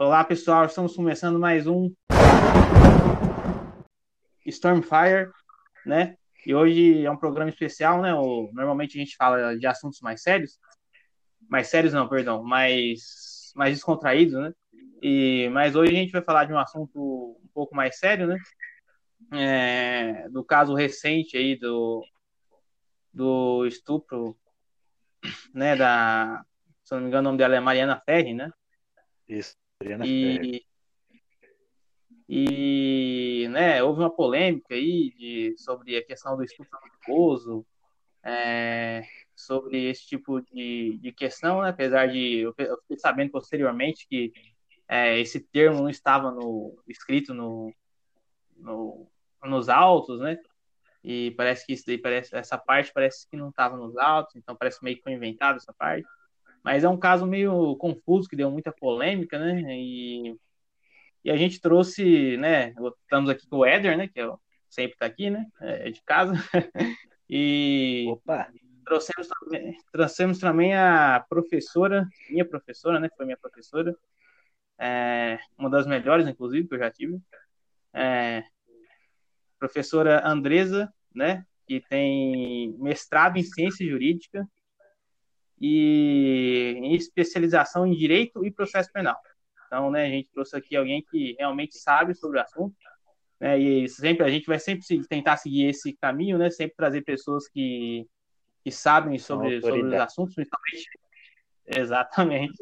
Olá, pessoal, estamos começando mais um Stormfire, né? E hoje é um programa especial, né? Normalmente a gente fala de assuntos mais sérios, mais sérios não, perdão, mais, mais descontraídos, né? E, mas hoje a gente vai falar de um assunto um pouco mais sério, né? É, do caso recente aí do, do estupro, né? Da, se não me engano, o nome dela é Mariana Ferri, né? Isso. Adriana E, e né, houve uma polêmica aí de, sobre a questão do estupro culposo, é, sobre esse tipo de, de questão, né, apesar de eu fiquei sabendo posteriormente que é, esse termo não estava no, escrito no, no, nos autos, né? E parece que isso daí parece, essa parte parece que não estava nos autos, então parece meio que foi inventado essa parte. Mas é um caso meio confuso, que deu muita polêmica, né? E, e a gente trouxe, né? Estamos aqui com o Éder, né? Que é, sempre está aqui, né? É, é de casa. e Opa. Trouxemos, trouxemos também a professora, minha professora, né? Foi minha professora. É, uma das melhores, inclusive, que eu já tive. É, professora Andresa, né? Que tem mestrado em ciência jurídica e em especialização em direito e processo penal. Então, né, a gente trouxe aqui alguém que realmente sabe sobre o assunto, né, e sempre a gente vai sempre tentar seguir esse caminho, né, sempre trazer pessoas que, que sabem sobre, sobre os assuntos, principalmente, exatamente,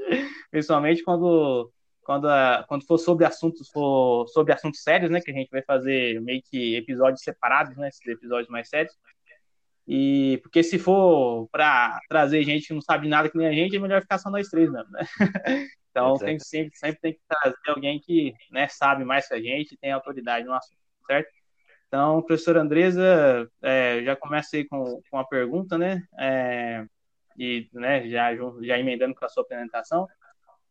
principalmente quando quando, quando for sobre assuntos for sobre assuntos sérios, né, que a gente vai fazer meio que episódios separados, né, esses episódios mais sérios. E porque se for para trazer gente que não sabe nada que nem a gente, é melhor ficar só nós três mesmo, né? Então tem, sempre, sempre tem que trazer alguém que né, sabe mais que a gente tem autoridade no assunto, certo? Então, professora Andresa, é, já comecei com, com a pergunta, né? É, e né, já, já emendando com a sua apresentação.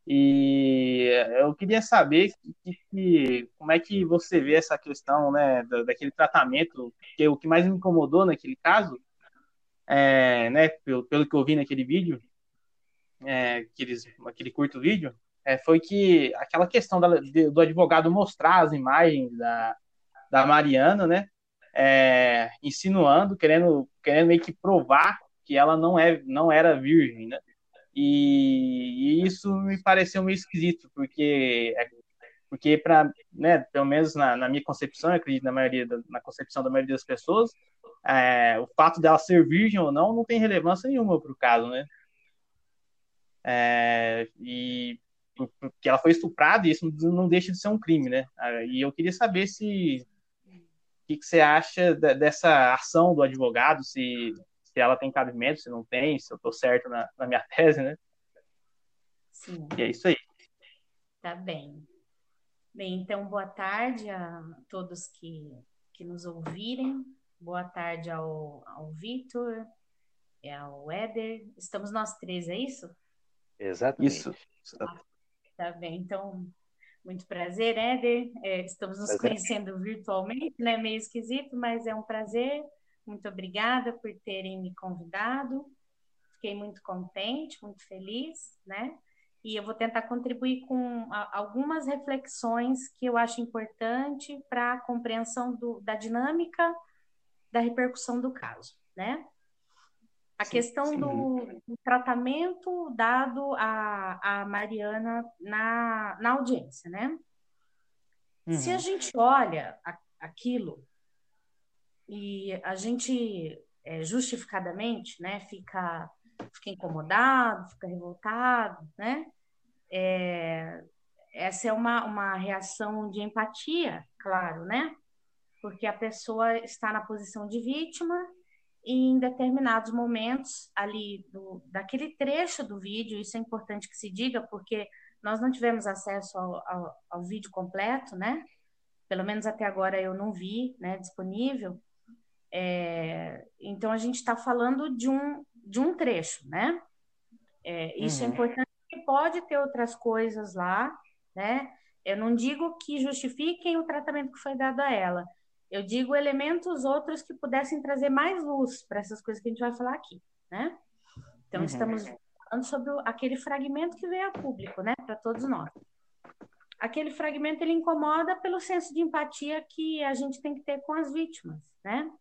E eu queria saber que, que, como é que você vê essa questão né, daquele tratamento, que o que mais me incomodou naquele caso é, né, pelo, pelo que eu vi naquele vídeo, é, aqueles, aquele curto vídeo, é, foi que aquela questão da, de, do advogado mostrar as imagens da, da Mariana, né, é, insinuando, querendo, querendo meio que provar que ela não, é, não era virgem, né, e, e isso me pareceu meio esquisito, porque é, porque para, né, pelo menos na, na, minha concepção, eu acredito na maioria da, na concepção da maioria das pessoas, é, o fato dela ser virgem ou não não tem relevância nenhuma para o caso, né? É, e porque ela foi estuprada e isso não deixa de ser um crime, né? E eu queria saber se o que, que, você acha dessa ação do advogado, se, se ela tem cabimento, se não tem, se eu estou certo na, na minha tese, né? Sim. E é isso aí. Tá bem. Bem, então boa tarde a todos que, que nos ouvirem. Boa tarde ao, ao Vitor, e ao Éder. Estamos nós três, é isso? Exatamente. Isso. Ah, tá bem, então, muito prazer, Éder. É, estamos nos prazer. conhecendo virtualmente, né? Meio esquisito, mas é um prazer. Muito obrigada por terem me convidado. Fiquei muito contente, muito feliz, né? E eu vou tentar contribuir com algumas reflexões que eu acho importante para a compreensão do, da dinâmica da repercussão do caso, né? A sim, questão sim. Do, do, tratamento dado a, a Mariana na, na audiência, né? Uhum. Se a uhum. gente olha a, aquilo e a gente é, justificadamente, né, fica fica incomodado, fica revoltado, né? É, essa é uma, uma reação de empatia, claro, né? Porque a pessoa está na posição de vítima e em determinados momentos ali do, daquele trecho do vídeo, isso é importante que se diga, porque nós não tivemos acesso ao, ao, ao vídeo completo, né? Pelo menos até agora eu não vi, né, disponível. É, então a gente está falando de um, de um trecho, né? É, isso é uhum. é importante pode ter outras coisas lá, né? Eu não digo que justifiquem o tratamento que foi dado a ela. Eu digo elementos outros que pudessem trazer mais luz para essas coisas que a gente vai falar aqui, né? Então, uhum. estamos falando sobre aquele fragmento que veio a público, né? Para todos nós. aquele fragmento ele incomoda pelo senso de empatia que a gente tem que ter com as vítimas, né?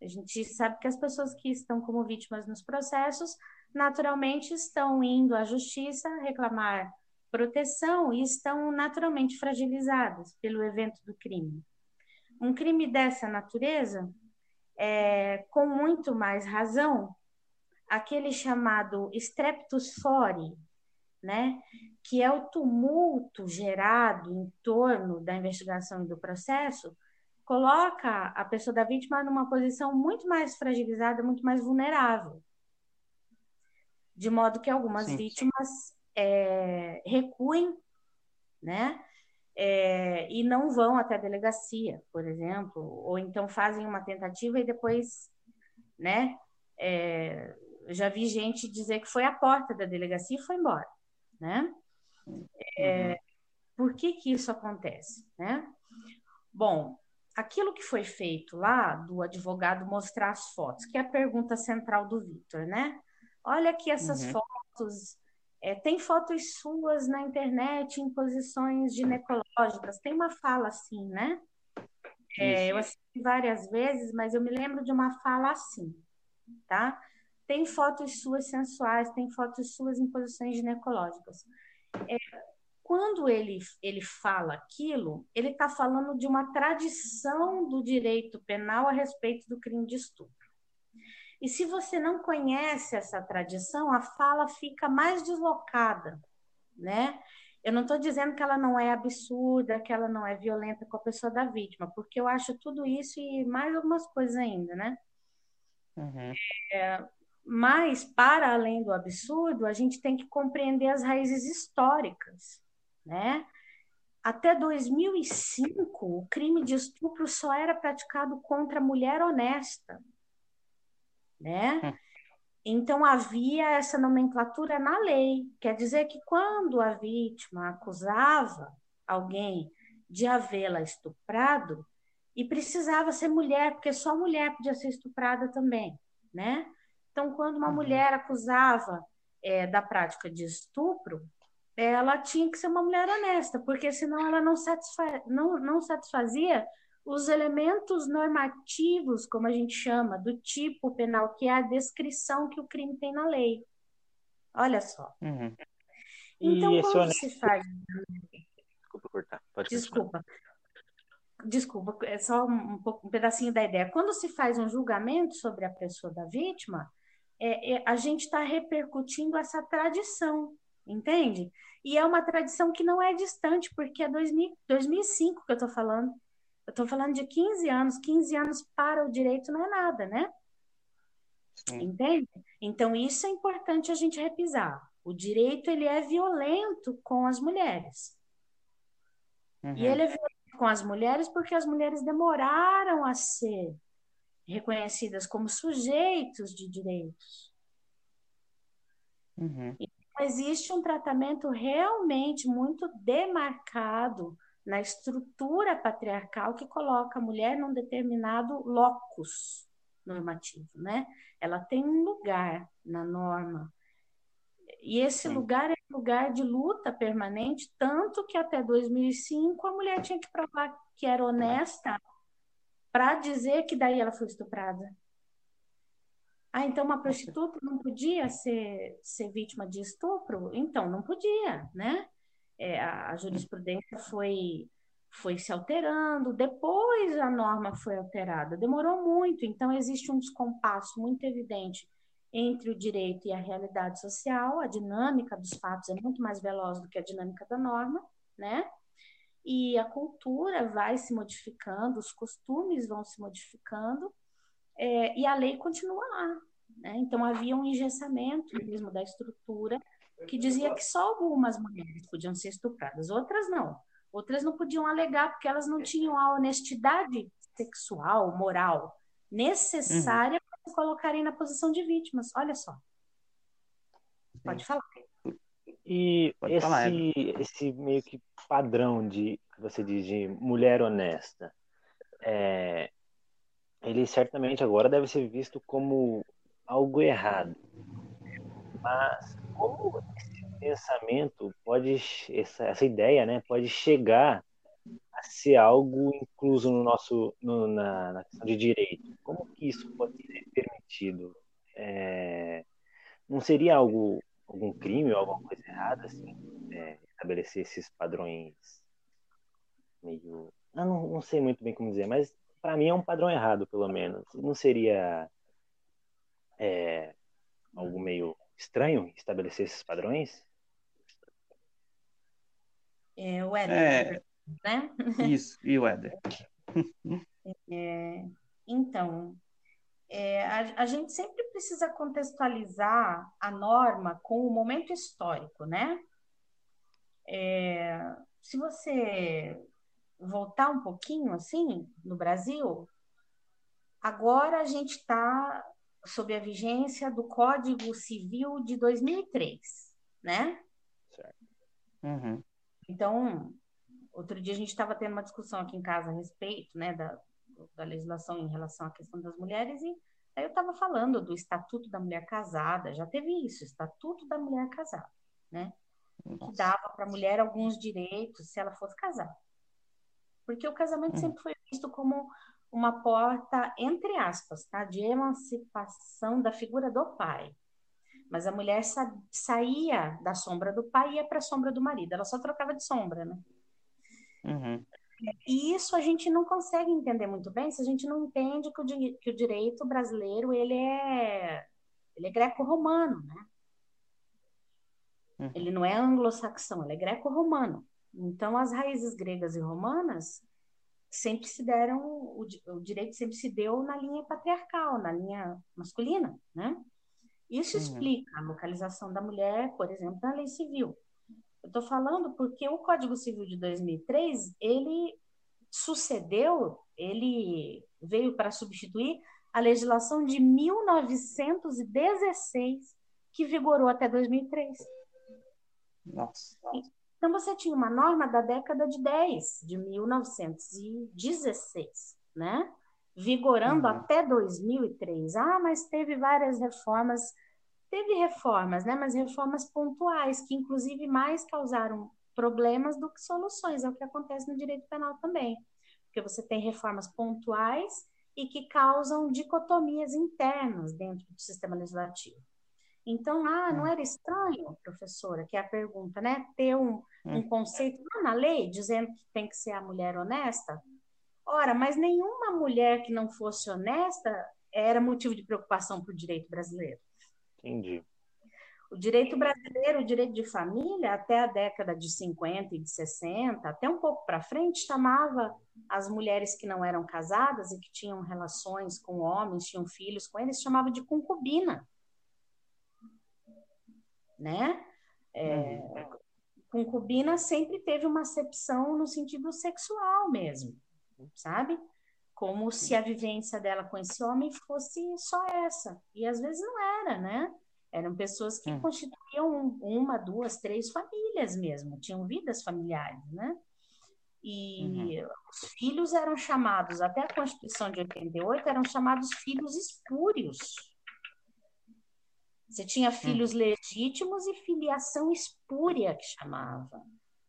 A gente sabe que as pessoas que estão como vítimas nos processos, naturalmente estão indo à justiça reclamar proteção e estão naturalmente fragilizadas pelo evento do crime. Um crime dessa natureza, é, com muito mais razão, aquele chamado streptus fori, né, que é o tumulto gerado em torno da investigação e do processo, coloca a pessoa da vítima numa posição muito mais fragilizada, muito mais vulnerável. De modo que algumas sim, vítimas. É, recuem, né? É, e não vão até a delegacia, por exemplo, ou então fazem uma tentativa e depois, né? É, já vi gente dizer que foi à porta da delegacia e foi embora, né? É, uhum. Por que que isso acontece, né? Bom, aquilo que foi feito lá do advogado mostrar as fotos, que é a pergunta central do Vitor, né? Olha aqui essas uhum. fotos. É, tem fotos suas na internet em posições ginecológicas. Tem uma fala assim, né? É, eu assisti várias vezes, mas eu me lembro de uma fala assim, tá? Tem fotos suas sensuais, tem fotos suas em posições ginecológicas. É, quando ele, ele fala aquilo, ele está falando de uma tradição do direito penal a respeito do crime de estupro. E se você não conhece essa tradição, a fala fica mais deslocada, né? Eu não estou dizendo que ela não é absurda, que ela não é violenta com a pessoa da vítima, porque eu acho tudo isso e mais algumas coisas ainda, né? Uhum. É, mas, para além do absurdo, a gente tem que compreender as raízes históricas né? Até 2005, o crime de estupro só era praticado contra a mulher honesta, né? Hum. Então havia essa nomenclatura na lei, quer dizer que quando a vítima acusava alguém de havê-la estuprado, e precisava ser mulher, porque só mulher podia ser estuprada também, né? Então, quando uma uhum. mulher acusava é, da prática de estupro, ela tinha que ser uma mulher honesta, porque senão ela não, satisfa não, não satisfazia os elementos normativos, como a gente chama, do tipo penal, que é a descrição que o crime tem na lei. Olha só. Uhum. Então, quando honesto... se faz. Desculpa cortar. Pode Desculpa. Desculpa, é só um, um, pedacinho da ideia. Quando se faz um julgamento sobre a pessoa da vítima, é, é, a gente está repercutindo essa tradição, entende? E é uma tradição que não é distante, porque é 2000, 2005 que eu estou falando. Eu estou falando de 15 anos. 15 anos para o direito não é nada, né? Sim. Entende? Então, isso é importante a gente repisar. O direito, ele é violento com as mulheres. Uhum. E ele é violento com as mulheres porque as mulheres demoraram a ser reconhecidas como sujeitos de direitos. Uhum existe um tratamento realmente muito demarcado na estrutura patriarcal que coloca a mulher num determinado locus normativo, né? Ela tem um lugar na norma. E esse Sim. lugar é um lugar de luta permanente, tanto que até 2005 a mulher tinha que provar que era honesta para dizer que daí ela foi estuprada. Ah, então uma prostituta não podia ser, ser vítima de estupro? Então, não podia, né? É, a, a jurisprudência foi, foi se alterando, depois a norma foi alterada, demorou muito, então existe um descompasso muito evidente entre o direito e a realidade social, a dinâmica dos fatos é muito mais veloz do que a dinâmica da norma, né? E a cultura vai se modificando, os costumes vão se modificando, é, e a lei continua lá. Né? Então, havia um engessamento mesmo da estrutura que dizia que só algumas mulheres podiam ser estupradas, outras não. Outras não podiam alegar porque elas não tinham a honestidade sexual, moral necessária uhum. para se colocarem na posição de vítimas. Olha só. Pode falar. E Pode esse, falar, esse meio que padrão de que você diz de mulher honesta, é, ele certamente agora deve ser visto como algo errado. Mas como esse pensamento pode, essa, essa ideia, né, pode chegar a ser algo incluso no nosso, no, na, na, questão de direito. Como que isso pode ser permitido? É, não seria algo, algum crime ou alguma coisa errada, assim, é, estabelecer esses padrões meio... Eu não, não sei muito bem como dizer, mas para mim é um padrão errado, pelo menos. Não seria é, algo meio estranho estabelecer esses padrões? É, o Éder, é, né? Isso, e o Éder. É, então, é, a, a, gente sempre precisa contextualizar a norma com o momento histórico, né? É, se você voltar um pouquinho assim no Brasil, agora a gente está sob a vigência do Código Civil de 2003, né? Certo. Uhum. Então, outro dia a gente estava tendo uma discussão aqui em casa a respeito, né, da, da legislação em relação à questão das mulheres e aí eu estava falando do Estatuto da Mulher Casada, já teve isso, Estatuto da Mulher Casada, né? Nossa. Que dava para a mulher alguns direitos se ela fosse casada. Porque o casamento hum. sempre foi visto como uma porta, entre aspas, tá? de emancipação da figura do pai. Mas a mulher sa saía da sombra do pai e ia para a sombra do marido. Ela só trocava de sombra, né? Uhum. E isso a gente não consegue entender muito bem se a gente não entende que o, que o direito brasileiro ele é, ele é greco-romano, né? Uhum. Ele não é anglo-saxão, ele é greco-romano. Então, as raízes gregas e romanas sempre se deram, o, o, direito sempre se deu na linha patriarcal, na linha masculina, né? Isso uhum. explica a localização da mulher, por exemplo, na lei civil. Eu estou falando porque o Código Civil de 2003, ele sucedeu, ele veio para substituir a legislação de 1916, que vigorou até 2003. Nossa. Então, você tinha uma norma da década de 10, de 1916, né? Vigorando uhum. até 2003. Ah, mas teve várias reformas. Teve reformas, né? Mas reformas pontuais, que inclusive mais causaram problemas do que soluções. É o que acontece no direito penal também. Porque você tem reformas pontuais e que causam dicotomias internas dentro do sistema legislativo. Então, ah, não hum. era estranho, professora, que é a pergunta, né? Ter um, um hum. conceito na lei dizendo que tem que ser a mulher honesta? Ora, mas nenhuma mulher que não fosse honesta era motivo de preocupação para o direito brasileiro. Entendi. O direito brasileiro, o direito de família, até a década de 50 e de 60, até um pouco para frente, chamava as mulheres que não eram casadas e que tinham relações com homens, tinham filhos com eles, chamava de concubina né? É, uhum. concubina sempre teve uma acepção no sentido sexual mesmo, sabe? Como se a vivência dela com esse homem fosse só essa. E às vezes não era, né? Eram pessoas que uhum. constituíam uma, duas, três famílias mesmo, tinham vidas familiares, né? E uhum. os filhos eram chamados, até a Constituição de 88, eram chamados filhos espúrios, você tinha filhos hum. legítimos e filiação espúria, que chamava.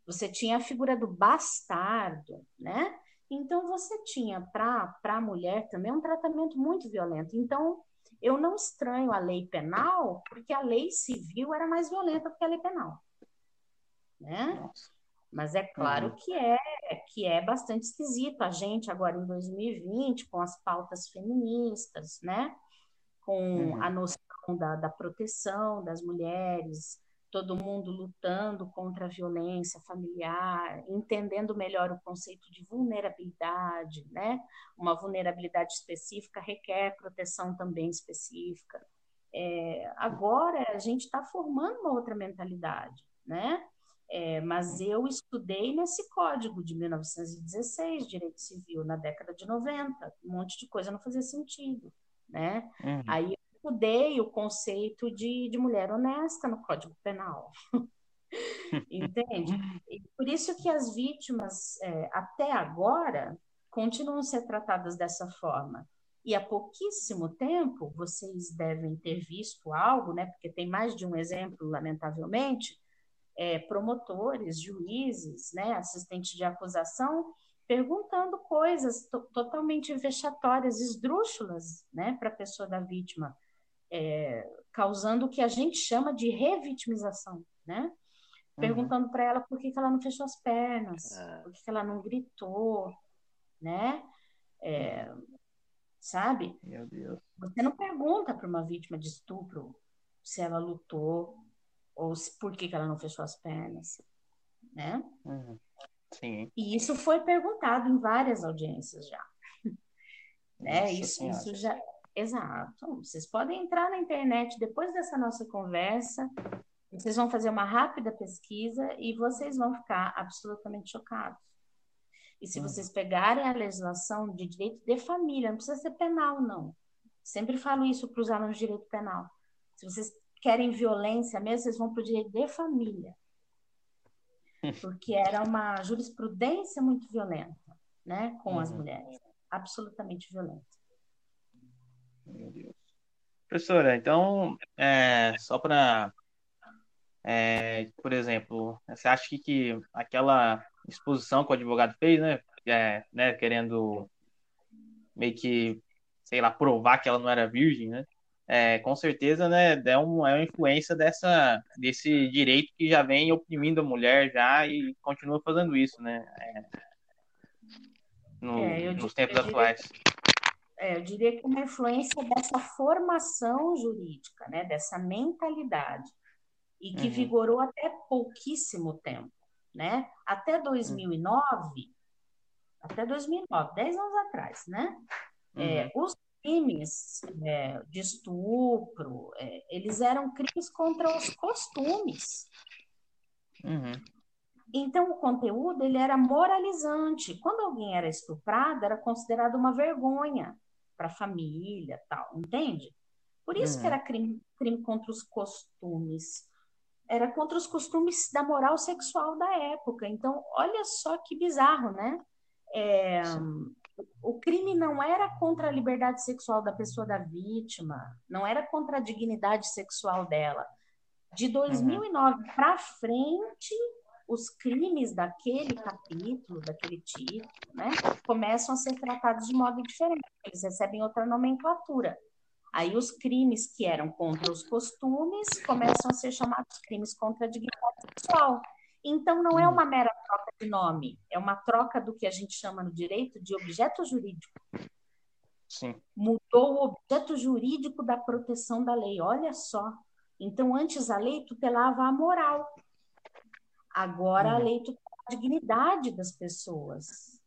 Você tinha a figura do bastardo, né? Então, você tinha para a mulher também um tratamento muito violento. Então, eu não estranho a lei penal, porque a lei civil era mais violenta do que a lei penal. Né? Nossa. Mas é claro uhum. que é que é bastante esquisito a gente agora em 2020 com as pautas feministas, né? Com uhum. a noção da, da proteção das mulheres, todo mundo lutando contra a violência familiar, entendendo melhor o conceito de vulnerabilidade, né? Uma vulnerabilidade específica requer proteção também específica. É, agora a gente está formando uma outra mentalidade, né? É, mas eu estudei nesse código de 1916, direito civil, na década de 90, um monte de coisa não fazia sentido, né? Uhum. Aí estudei o conceito de, de mulher honesta no Código Penal. Entende? E por isso que as vítimas, é, até agora, continuam a ser tratadas dessa forma. E há pouquíssimo tempo, vocês devem ter visto algo, né? Porque tem mais de um exemplo, lamentavelmente, é, promotores, juízes, né, assistentes de acusação, perguntando coisas totalmente vexatórias, esdrúxulas, né, para a pessoa da vítima, é, causando o que a gente chama de revitimização, né? Uhum. Perguntando para ela por que, que, ela não fechou as pernas, é. por que, que ela não gritou, né? É, sabe? Meu Deus. Você não pergunta para uma vítima de estupro se ela lutou ou se, por que, que ela não fechou as pernas, né? Uhum. Sim. E isso foi perguntado em várias audiências já. né? Isso, isso já. Exato. Vocês podem entrar na internet depois dessa nossa conversa, vocês vão fazer uma rápida pesquisa e vocês vão ficar absolutamente chocados. E se uhum. vocês pegarem a legislação de direito de família, não precisa ser penal, não. Sempre falo isso para os alunos de direito penal. Se vocês querem violência mesmo, vocês vão para o direito de família. Porque era uma jurisprudência muito violenta, né, com uhum. as mulheres. Absolutamente violenta. Meu Deus. Professora, então, é, só para. É, por exemplo, você acha que, que aquela exposição que o advogado fez, né, é, né, querendo meio que, sei lá, provar que ela não era virgem, né, é, com certeza, né, é, um, é uma influência dessa, desse direito que já vem oprimindo a mulher já e continua fazendo isso, né, é, no, é, nos tempos atuais. É, eu diria que uma influência dessa formação jurídica, né, dessa mentalidade, e que uhum. vigorou até pouquíssimo tempo, né? Até 2009, uhum. até 2009, 10 anos atrás, né? É, uhum. É, os crimes é, de estupro, é, eles eram crimes contra os costumes. Uhum. Então, o conteúdo ele era moralizante. Quando alguém era estuprado, era considerado uma vergonha para a família, tal, entende? Por isso uhum. que era crime, crime contra os costumes. Era contra os costumes da moral sexual da época. Então, olha só que bizarro, né? É, o crime não era contra a liberdade sexual da pessoa da vítima, não era contra a dignidade sexual dela. De 2009 uhum. para frente, os crimes daquele capítulo, daquele título, né, começam a ser tratados de modo diferente, eles recebem outra nomenclatura. Aí os crimes que eram contra os costumes começam a ser chamados crimes contra a dignidade sexual. Então, não é uhum. uma mera troca de nome, é uma troca do que a gente chama no direito de objeto jurídico. Sim. Mudou o objeto jurídico da proteção da lei, olha só. Então, antes a lei tutelava a moral, agora uhum. a lei tutela a dignidade das pessoas.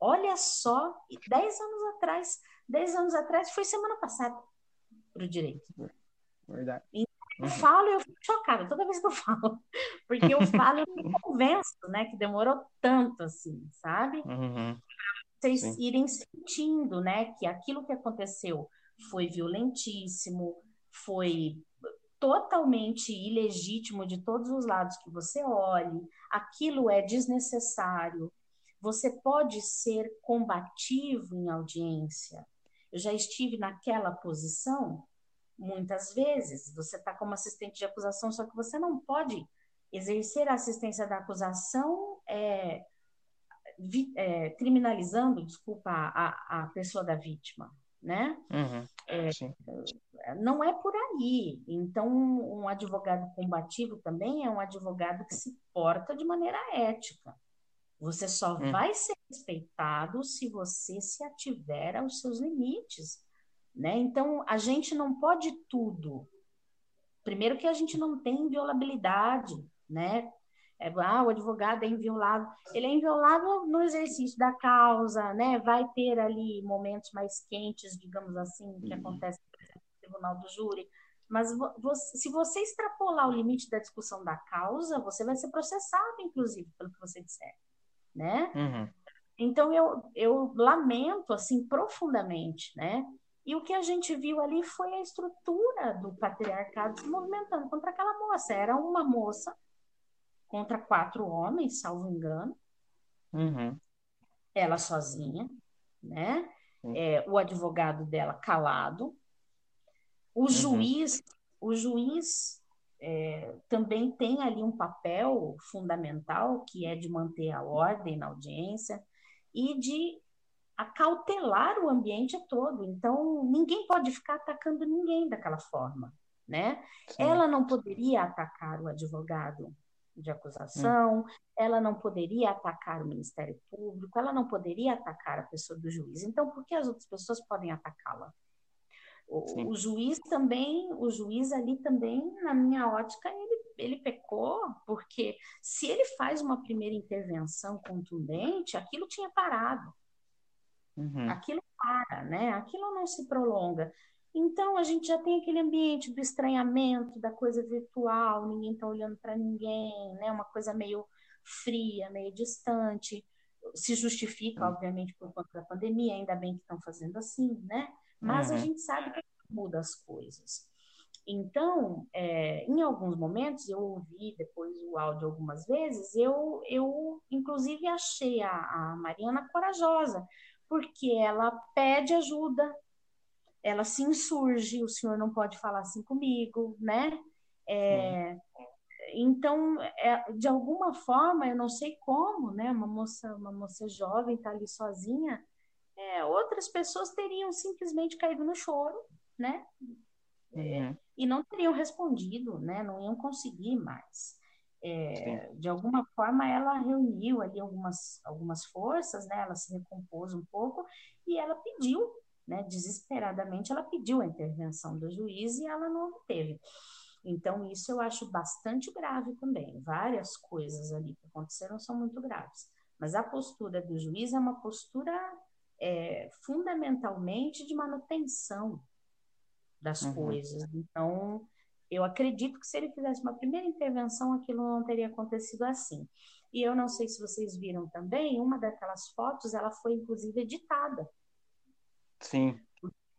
Olha só, dez anos atrás, dez anos atrás, foi semana passada para o direito. Verdade. Eu falo e eu fico chocada toda vez que eu falo. Porque eu falo e me convenço, né? Que demorou tanto assim, sabe? Uhum. Vocês Sim. irem sentindo, né? Que aquilo que aconteceu foi violentíssimo, foi totalmente ilegítimo de todos os lados que você olhe, aquilo é desnecessário. Você pode ser combativo em audiência. Eu já estive naquela posição muitas vezes. Você está como assistente de acusação, só que você não pode exercer a assistência da acusação é, vi, é, criminalizando, desculpa, a, a pessoa da vítima, né? Uhum, é, não é por aí. Então, um advogado combativo também é um advogado que se porta de maneira ética. Você só uhum. vai ser respeitado se você se ativer aos seus limites né? Então, a gente não pode tudo. Primeiro que a gente não tem inviolabilidade, né? É, ah, o advogado é inviolável. Ele é inviolável no exercício da causa, né? Vai ter ali momentos mais quentes, digamos assim, que uhum. acontece no tribunal do júri. Mas você, se você extrapolar o limite da discussão da causa, você vai ser processado, inclusive, pelo que você disser, né? Uhum. Então, eu, eu lamento, assim, profundamente, né? E o que a gente viu ali foi a estrutura do patriarcado se movimentando contra aquela moça. Era uma moça contra quatro homens, salvo engano. Uhum. Ela sozinha, né? É, o advogado dela calado. O uhum. juiz, o juiz é, também tem ali um papel fundamental, que é de manter a ordem na audiência e de acautelar o ambiente todo. Então, ninguém pode ficar atacando ninguém daquela forma, né? Sim. Ela não poderia atacar o advogado de acusação, hum. ela não poderia atacar o Ministério Público, ela não poderia atacar a pessoa do juiz. Então, por que as outras pessoas podem atacá-la? O, o, juiz também, o juiz ali também, na minha ótica, ele, ele pecou, porque se ele faz uma primeira intervenção contundente, aquilo tinha parado. Uhum. Aquilo para, né? Aquilo não se prolonga. Então a gente já tem aquele ambiente do estranhamento, da coisa virtual, ninguém está olhando para ninguém, né? Uma coisa meio fria, meio distante. Se justifica, obviamente, por conta da pandemia, ainda bem que estão fazendo assim, né? Mas uhum. a gente sabe que muda as coisas. Então, é, em alguns momentos, eu ouvi depois o áudio algumas vezes, eu, eu inclusive achei a, a Mariana corajosa, porque ela pede ajuda, ela se insurge, o senhor não pode falar assim comigo, né? É, então, é, de alguma forma, eu não sei como, né? Uma moça, uma moça jovem está ali sozinha, é, outras pessoas teriam simplesmente caído no choro, né? Uhum. E não teriam respondido, né? Não iam conseguir mais. É, de alguma forma ela reuniu ali algumas, algumas forças, né? Ela se recompôs um pouco e ela pediu, né? Desesperadamente ela pediu a intervenção do juiz e ela não obteve. Então isso eu acho bastante grave também. Várias coisas ali que aconteceram são muito graves. Mas a postura do juiz é uma postura é, fundamentalmente de manutenção das uhum. coisas. Então, eu acredito que se ele fizesse uma primeira intervenção, aquilo não teria acontecido assim. E eu não sei se vocês viram também, uma daquelas fotos, ela foi inclusive editada. Sim.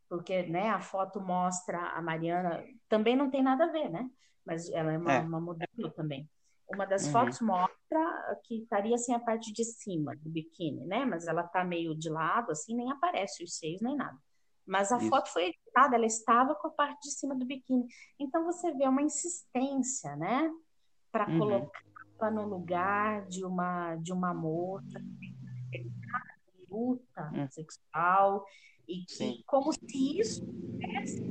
Porque né, a foto mostra a Mariana, também não tem nada a ver, né? Mas ela é uma, é. uma modelo também. Uma das uhum. fotos mostra que estaria assim a parte de cima do biquíni, né? Mas ela tá meio de lado, assim, nem aparece os seios nem nada. Mas a Isso. foto foi editada, ela estava com a parte de cima do biquíni. Então você vê uma insistência, né? Para uhum. colocá-la no lugar de uma de uma moça luta uhum. sexual e que, como se isso tivesse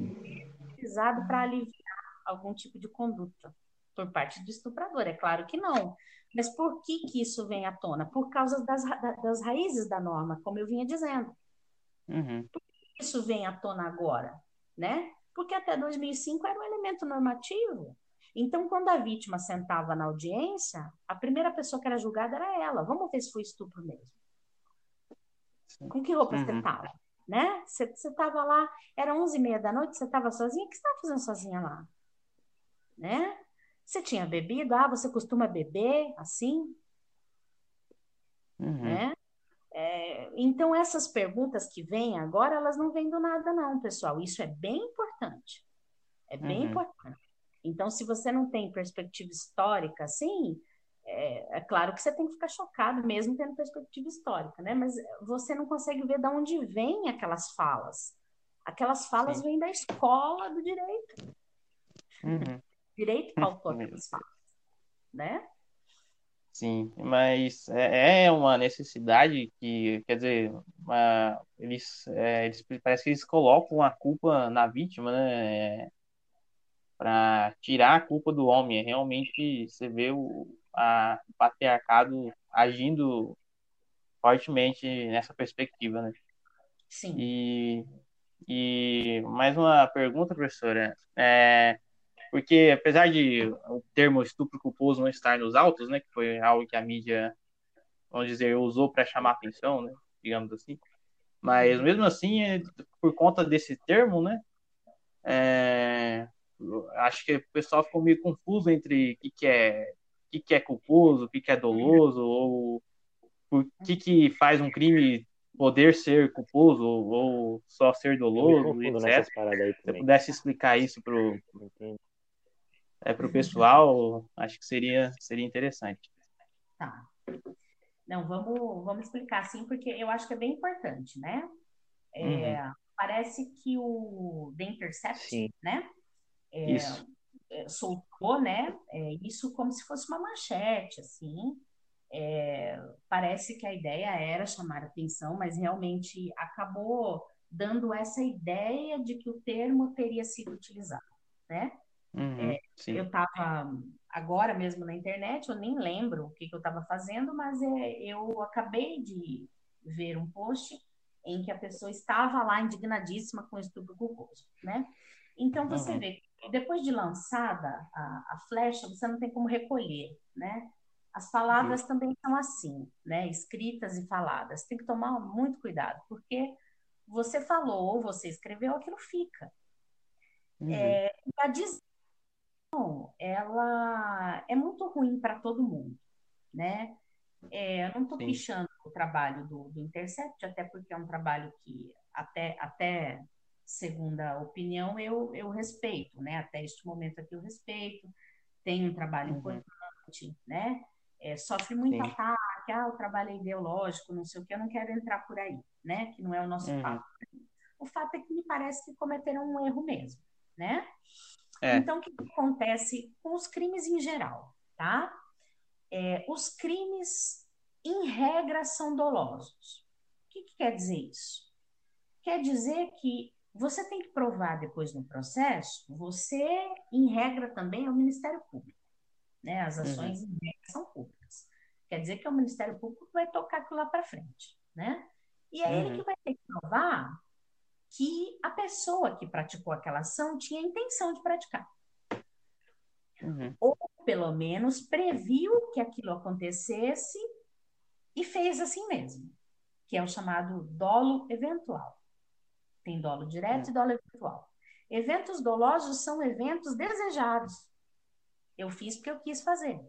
utilizado para aliviar algum tipo de conduta por parte do estuprador. É claro que não. Mas por que, que isso vem à tona? Por causa das, das raízes da norma, como eu vinha dizendo. Uhum. Por que isso vem à tona agora? Né? Porque até 2005 era um elemento normativo. Então, quando a vítima sentava na audiência, a primeira pessoa que era julgada era ela. Vamos ver se foi estupro mesmo. Com que roupa uhum. você estava? Né? Você estava lá, era 11 e meia da noite, você estava sozinha? O que você estava fazendo sozinha lá? Né? Você tinha bebido? Ah, você costuma beber assim? Uhum. Né? É, então, essas perguntas que vêm agora, elas não vêm do nada, não, pessoal. Isso é bem importante. É bem uhum. importante. Então, se você não tem perspectiva histórica, assim, é, é, claro que você tem que ficar chocado mesmo tendo perspectiva histórica, né? Mas você não consegue ver de onde vêm aquelas falas. Aquelas falas Sim. vêm da escola do direito. Uhum direito pautou aquelas falas, né? Sim, mas é, é uma necessidade que, quer dizer, uma, eles, é, eles parece que eles colocam a culpa na vítima, né? É, para tirar a culpa do homem. É realmente você vê o, a, o patriarcado agindo fortemente nessa perspectiva, né? Sim. E, e mais uma pergunta, professora. É, porque apesar de o termo estupro culposo não estar nos autos, né, que foi algo que a mídia, vamos dizer, usou para chamar atenção, né, digamos assim, mas mesmo assim, é, por conta desse termo, né, é, acho que o pessoal ficou meio confuso entre o que, que é que, que é culposo, o que, que é doloso, ou por que, que faz um crime poder ser culposo ou, ou só ser doloso, etc. Se você pudesse explicar isso para é, para o pessoal, acho que seria, seria interessante. Tá. Não, vamos, vamos explicar assim, porque eu acho que é bem importante, né? É, uhum. Parece que o The Intercept, Sim. né? É, Isso. É, soltou, né? É, isso como se fosse uma manchete, assim. É, parece que a ideia era chamar atenção, mas realmente acabou dando essa ideia de que o termo teria sido utilizado, né? Uhum, é, eu estava agora mesmo na internet, eu nem lembro o que, que eu estava fazendo, mas é, eu acabei de ver um post em que a pessoa estava lá indignadíssima com o estupro culposo, né? Então você uhum. vê, depois de lançada a, a, flecha, você não tem como recolher, né? As palavras uhum. também são assim, né? Escritas e faladas. Tem que tomar muito cuidado, porque você falou, você escreveu, aquilo fica. Uhum. É, a decisão, ela é muito ruim para todo mundo, né? É, eu não estou pichando o trabalho do, do Intercept, até porque é um trabalho que, até, até segunda opinião, eu, eu respeito, né? Até este momento aqui eu respeito. Tem um trabalho uhum. importante, né? É, sofre muito Sim. ataque, ah, o trabalho é ideológico, não sei o que, eu não quero entrar por aí, né? Que não é o nosso uhum. papo. O fato é que me parece que cometeram um erro mesmo, né? É. Então, o que acontece com os crimes em geral, tá? É, os crimes, em regra, são dolosos. O que, que quer dizer isso? Quer dizer que você tem que provar depois no processo, você, em regra, também é o Ministério Público. Né? As ações uhum. em regra são públicas. Quer dizer que é o Ministério Público que vai tocar aquilo lá para frente. Né? E é uhum. ele que vai ter que provar que a pessoa que praticou aquela ação tinha intenção de praticar. Uhum. Ou, pelo menos, previu que aquilo acontecesse e fez assim mesmo, que é o chamado dolo eventual. Tem dolo direto e dolo eventual. Eventos dolosos são eventos desejados. Eu fiz porque eu quis fazer.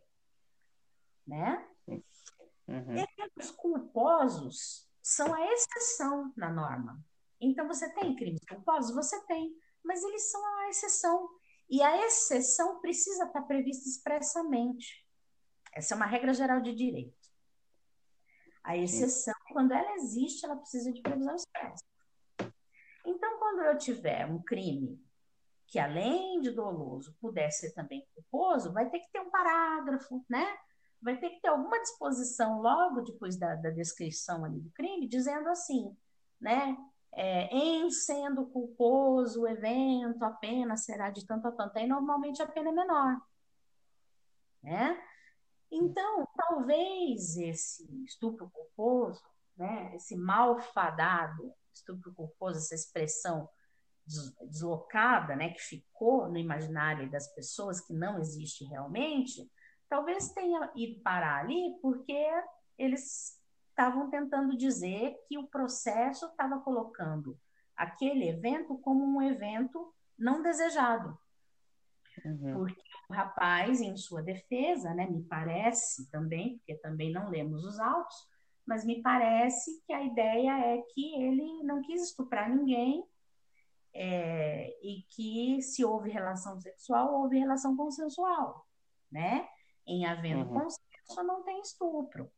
Né? Uhum. Eventos culposos são a exceção na norma. Então, você tem crimes culposos? Você tem, mas eles são a exceção. E a exceção precisa estar prevista expressamente. Essa é uma regra geral de direito. A exceção, quando ela existe, ela precisa de previsão expressa. Quando eu tiver um crime que, além de doloso, puder ser também culposo, vai ter que ter um parágrafo, né? Vai ter que ter alguma disposição logo depois da, da descrição ali do crime, dizendo assim, né? É, em sendo culposo o evento, a pena será de tanto a tanto. Aí, normalmente, a pena é menor, né? Então, talvez esse estupro culposo, né, esse malfadado estupro culposo, essa expressão deslocada, né, que ficou no imaginário das pessoas, que não existe realmente, talvez tenha ido parar ali porque eles estavam tentando dizer que o processo estava colocando aquele evento como um evento não desejado. Uhum. Porque o rapaz, em sua defesa, né, me parece também, porque também não lemos os autos, mas me parece que a ideia é que ele não quis estuprar ninguém é, e que se houve relação sexual, houve relação consensual, né? Em havendo uhum. consenso, não tem estupro.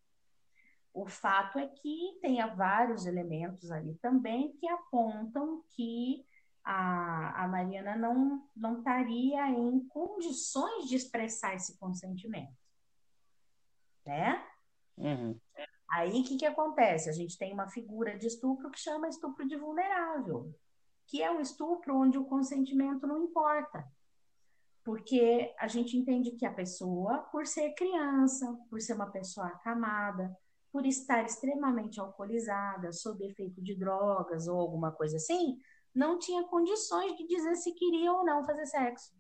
O fato é que tem vários elementos ali também que apontam que a, a Mariana não, não estaria em condições de expressar esse consentimento, né? Uhum. Aí o que, que acontece? A gente tem uma figura de estupro que chama estupro de vulnerável, que é um estupro onde o consentimento não importa. Porque a gente entende que a pessoa, por ser criança, por ser uma pessoa acamada, por estar extremamente alcoolizada, sob efeito de drogas ou alguma coisa assim, não tinha condições de dizer se queria ou não fazer sexo.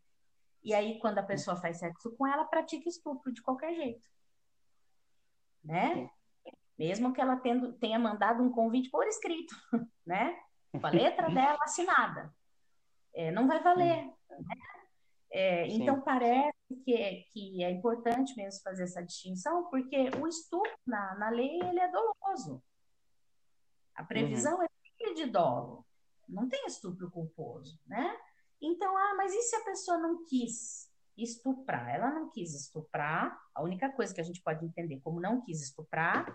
E aí, quando a pessoa faz sexo com ela, pratica estupro de qualquer jeito. Né? Mesmo que ela tendo, tenha mandado um convite por escrito, né? Com a letra dela assinada. É, não vai valer. Né? É, então, parece que é, que é importante mesmo fazer essa distinção, porque o estupro na, na lei ele é doloso. A previsão uhum. é sempre de dolo. Não tem estupro culposo, né? Então, ah, mas e se a pessoa não quis? estuprar. Ela não quis estuprar. A única coisa que a gente pode entender como não quis estuprar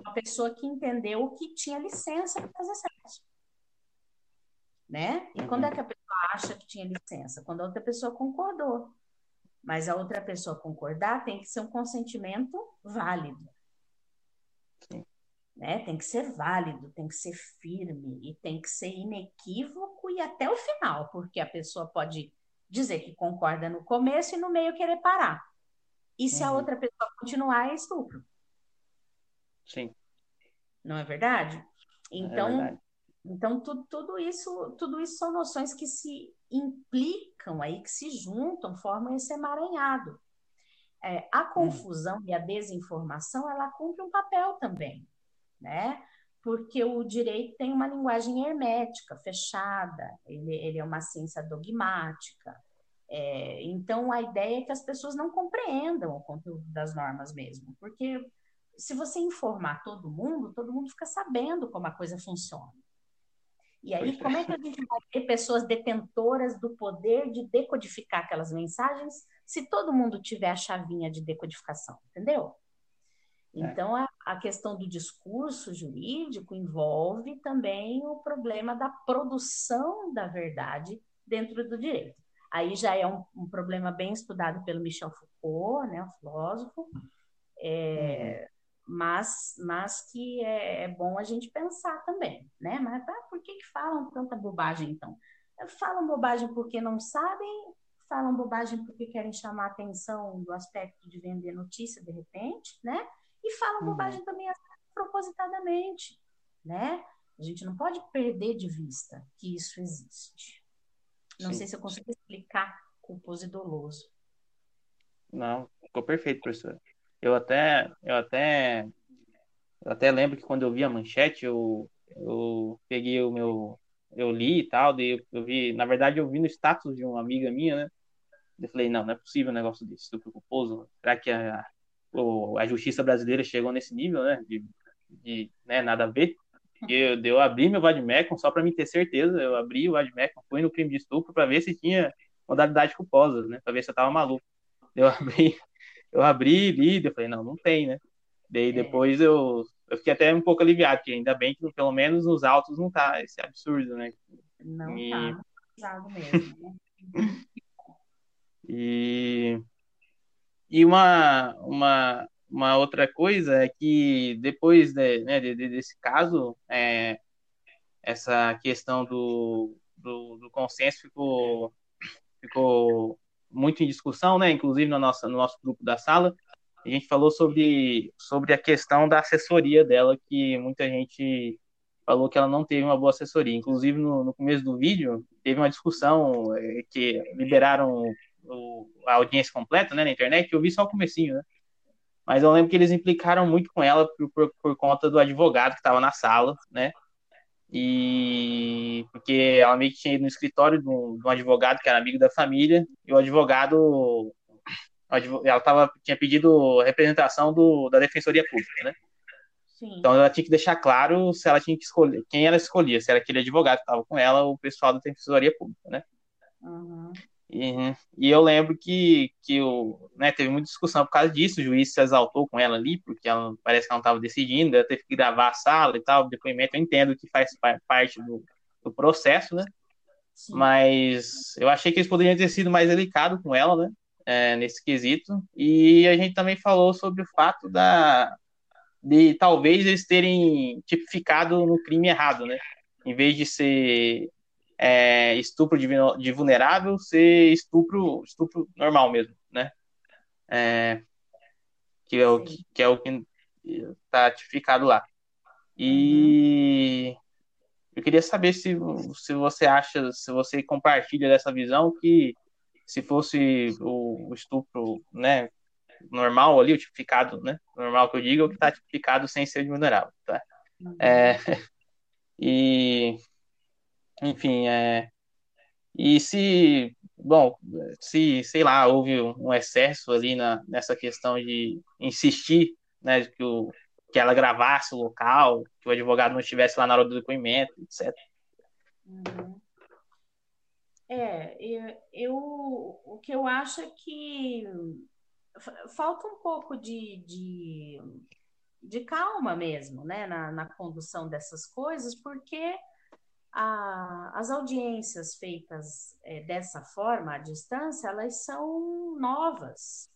uma pessoa que entendeu que tinha licença para fazer sexo. Né? E uhum. quando é que a pessoa acha que tinha licença? Quando a outra pessoa concordou. Mas a outra pessoa concordar tem que ser um consentimento válido. Sim. Né? Tem que ser válido, tem que ser firme e tem que ser inequívoco e até o final, porque a pessoa pode dizer que concorda no começo e no meio querer parar. E se uhum. a outra pessoa continuar, é estupro. Sim. Não é verdade? É então, é verdade. então tudo, tudo isso, tudo isso são noções que se implicam aí, que se juntam, formam esse emaranhado. É, a hum. confusão e a desinformação, ela cumpre um papel também, né? Porque o direito tem uma linguagem hermética, fechada, ele, ele é uma ciência dogmática. É, então, a ideia é que as pessoas não compreendam o conteúdo das normas mesmo, porque se você informar todo mundo, todo mundo fica sabendo como a coisa funciona. E aí, como é que a gente vai ter pessoas detentoras do poder de decodificar aquelas mensagens se todo mundo tiver a chavinha de decodificação, entendeu? É. Então, a, a, questão do discurso jurídico envolve também o problema da produção da verdade dentro do direito. Aí já é um, um problema bem estudado pelo Michel Foucault, né, o filósofo, é, uhum mas, mas que é, é, bom a gente pensar também, né? Mas ah, por que, que falam tanta bobagem, então? Falam bobagem porque não sabem, falam bobagem porque querem chamar a atenção do aspecto de vender notícia, de repente, né? E falam uhum. bobagem também propositadamente, né? A gente não pode perder de vista que isso existe. Não Sim. sei se eu consigo explicar culposo e doloso. Não, ficou perfeito, professor. Eu até, eu até, eu até lembro que quando eu vi a manchete, eu, eu peguei o meu, eu li e tal, daí eu, vi, na verdade eu vi no status de uma amiga minha, né? Eu falei, não, não é possível um negócio desse, estupro culposo. Será que a, a justiça brasileira chegou nesse nível, né? De, de né, nada a ver. Eu, eu abri meu Vadmecum só para me ter certeza. Eu abri o Vadmecum, fui no crime de estupro para ver se tinha modalidade culposa, né? Para ver se eu tava maluco. Eu abri, eu abri, li, eu falei, não, não tem, né? Daí é. depois eu, eu fiquei até um pouco aliviado, porque ainda bem que pelo menos nos autos não tá esse absurdo, né? Não e... tá, pesado mesmo, né? e, e uma, uma, uma outra coisa é que depois de, né, de, de, desse caso, é, essa questão do, do, do consenso ficou, ficou muito em discussão, né? Inclusive no nosso, no nosso grupo da sala, a gente falou sobre, sobre a questão da assessoria dela, que muita gente falou que ela não teve uma boa assessoria. Inclusive, no, no começo do vídeo, teve uma discussão é, que liberaram o, a audiência completa né, na internet, eu vi só o comecinho, né? Mas eu lembro que eles implicaram muito com ela por, por, por conta do advogado que estava na sala, né? E porque ela meio que tinha ido no escritório de um, de um advogado que era amigo da família, e o advogado, ela tava, tinha pedido representação do, da Defensoria Pública, né? Sim. Então ela tinha que deixar claro se ela tinha que escolher, quem ela escolhia, se era aquele advogado que estava com ela ou o pessoal da Defensoria Pública, né? Uhum. E, e, eu lembro que, que o, né, teve muita discussão por causa disso, o juiz se exaltou com ela ali, porque ela, parece que ela não estava decidindo, ela teve que gravar a sala e tal, depoimento, eu entendo que faz parte do, do processo, né? Sim. Mas eu achei que eles poderiam ter sido mais delicados com ela, né? É, nesse quesito. E a gente também falou sobre o fato da, de talvez eles terem tipificado no crime errado, né? Em vez de ser é, estupro de, de, vulnerável ser estupro, estupro normal mesmo, né? É, que, é o, que, que é o que está tipificado lá. E uhum. eu queria saber se, se você acha, se você compartilha dessa visão que se fosse o, o estupro, né, normal ali, o tipificado, né, normal que eu digo, é o que está tipificado sem ser vulnerável, tá? Uhum. É, e enfim, é. E se, bom, se, sei lá, houve um excesso ali na, nessa questão de insistir, né, que, o, que ela gravasse o local, que o advogado não estivesse lá na hora do depoimento, etc. Uhum. É, eu, o que eu acho é que falta um pouco de, de, de calma mesmo, né, na, na condução dessas coisas, porque a, as audiências feitas é, dessa forma, à distância, elas são novas.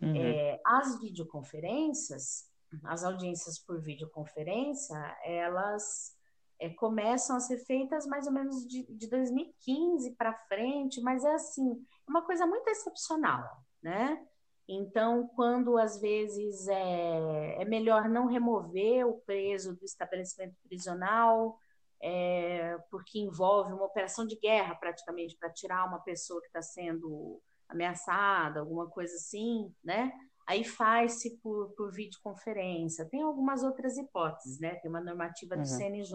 Uhum. É, as videoconferências, as audiências por videoconferência, elas é, começam a ser feitas mais ou menos de, de 2015 para frente, mas é assim, é uma coisa muito excepcional, né? Então, quando às vezes é, é melhor não remover o preso do estabelecimento prisional, é, porque envolve uma operação de guerra praticamente para tirar uma pessoa que está sendo ameaçada, alguma coisa assim, né? Aí faz-se por, por videoconferência. Tem algumas outras hipóteses, né? Tem uma normativa do uhum. CNJ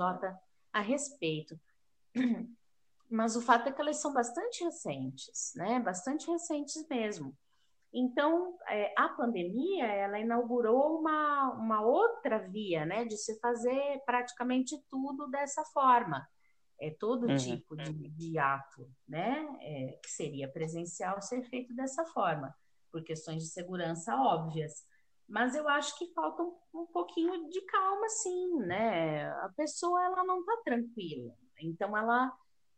a respeito. Mas o fato é que elas são bastante recentes, né? Bastante recentes mesmo. Então, é, a pandemia, ela inaugurou uma, uma outra via, né? De se fazer praticamente tudo dessa forma. É todo uhum. tipo de, de, ato, né? É, que seria presencial ser feito dessa forma por questões de segurança óbvias. Mas eu acho que falta um, um pouquinho de calma, sim, né? A pessoa ela não está tranquila, então ela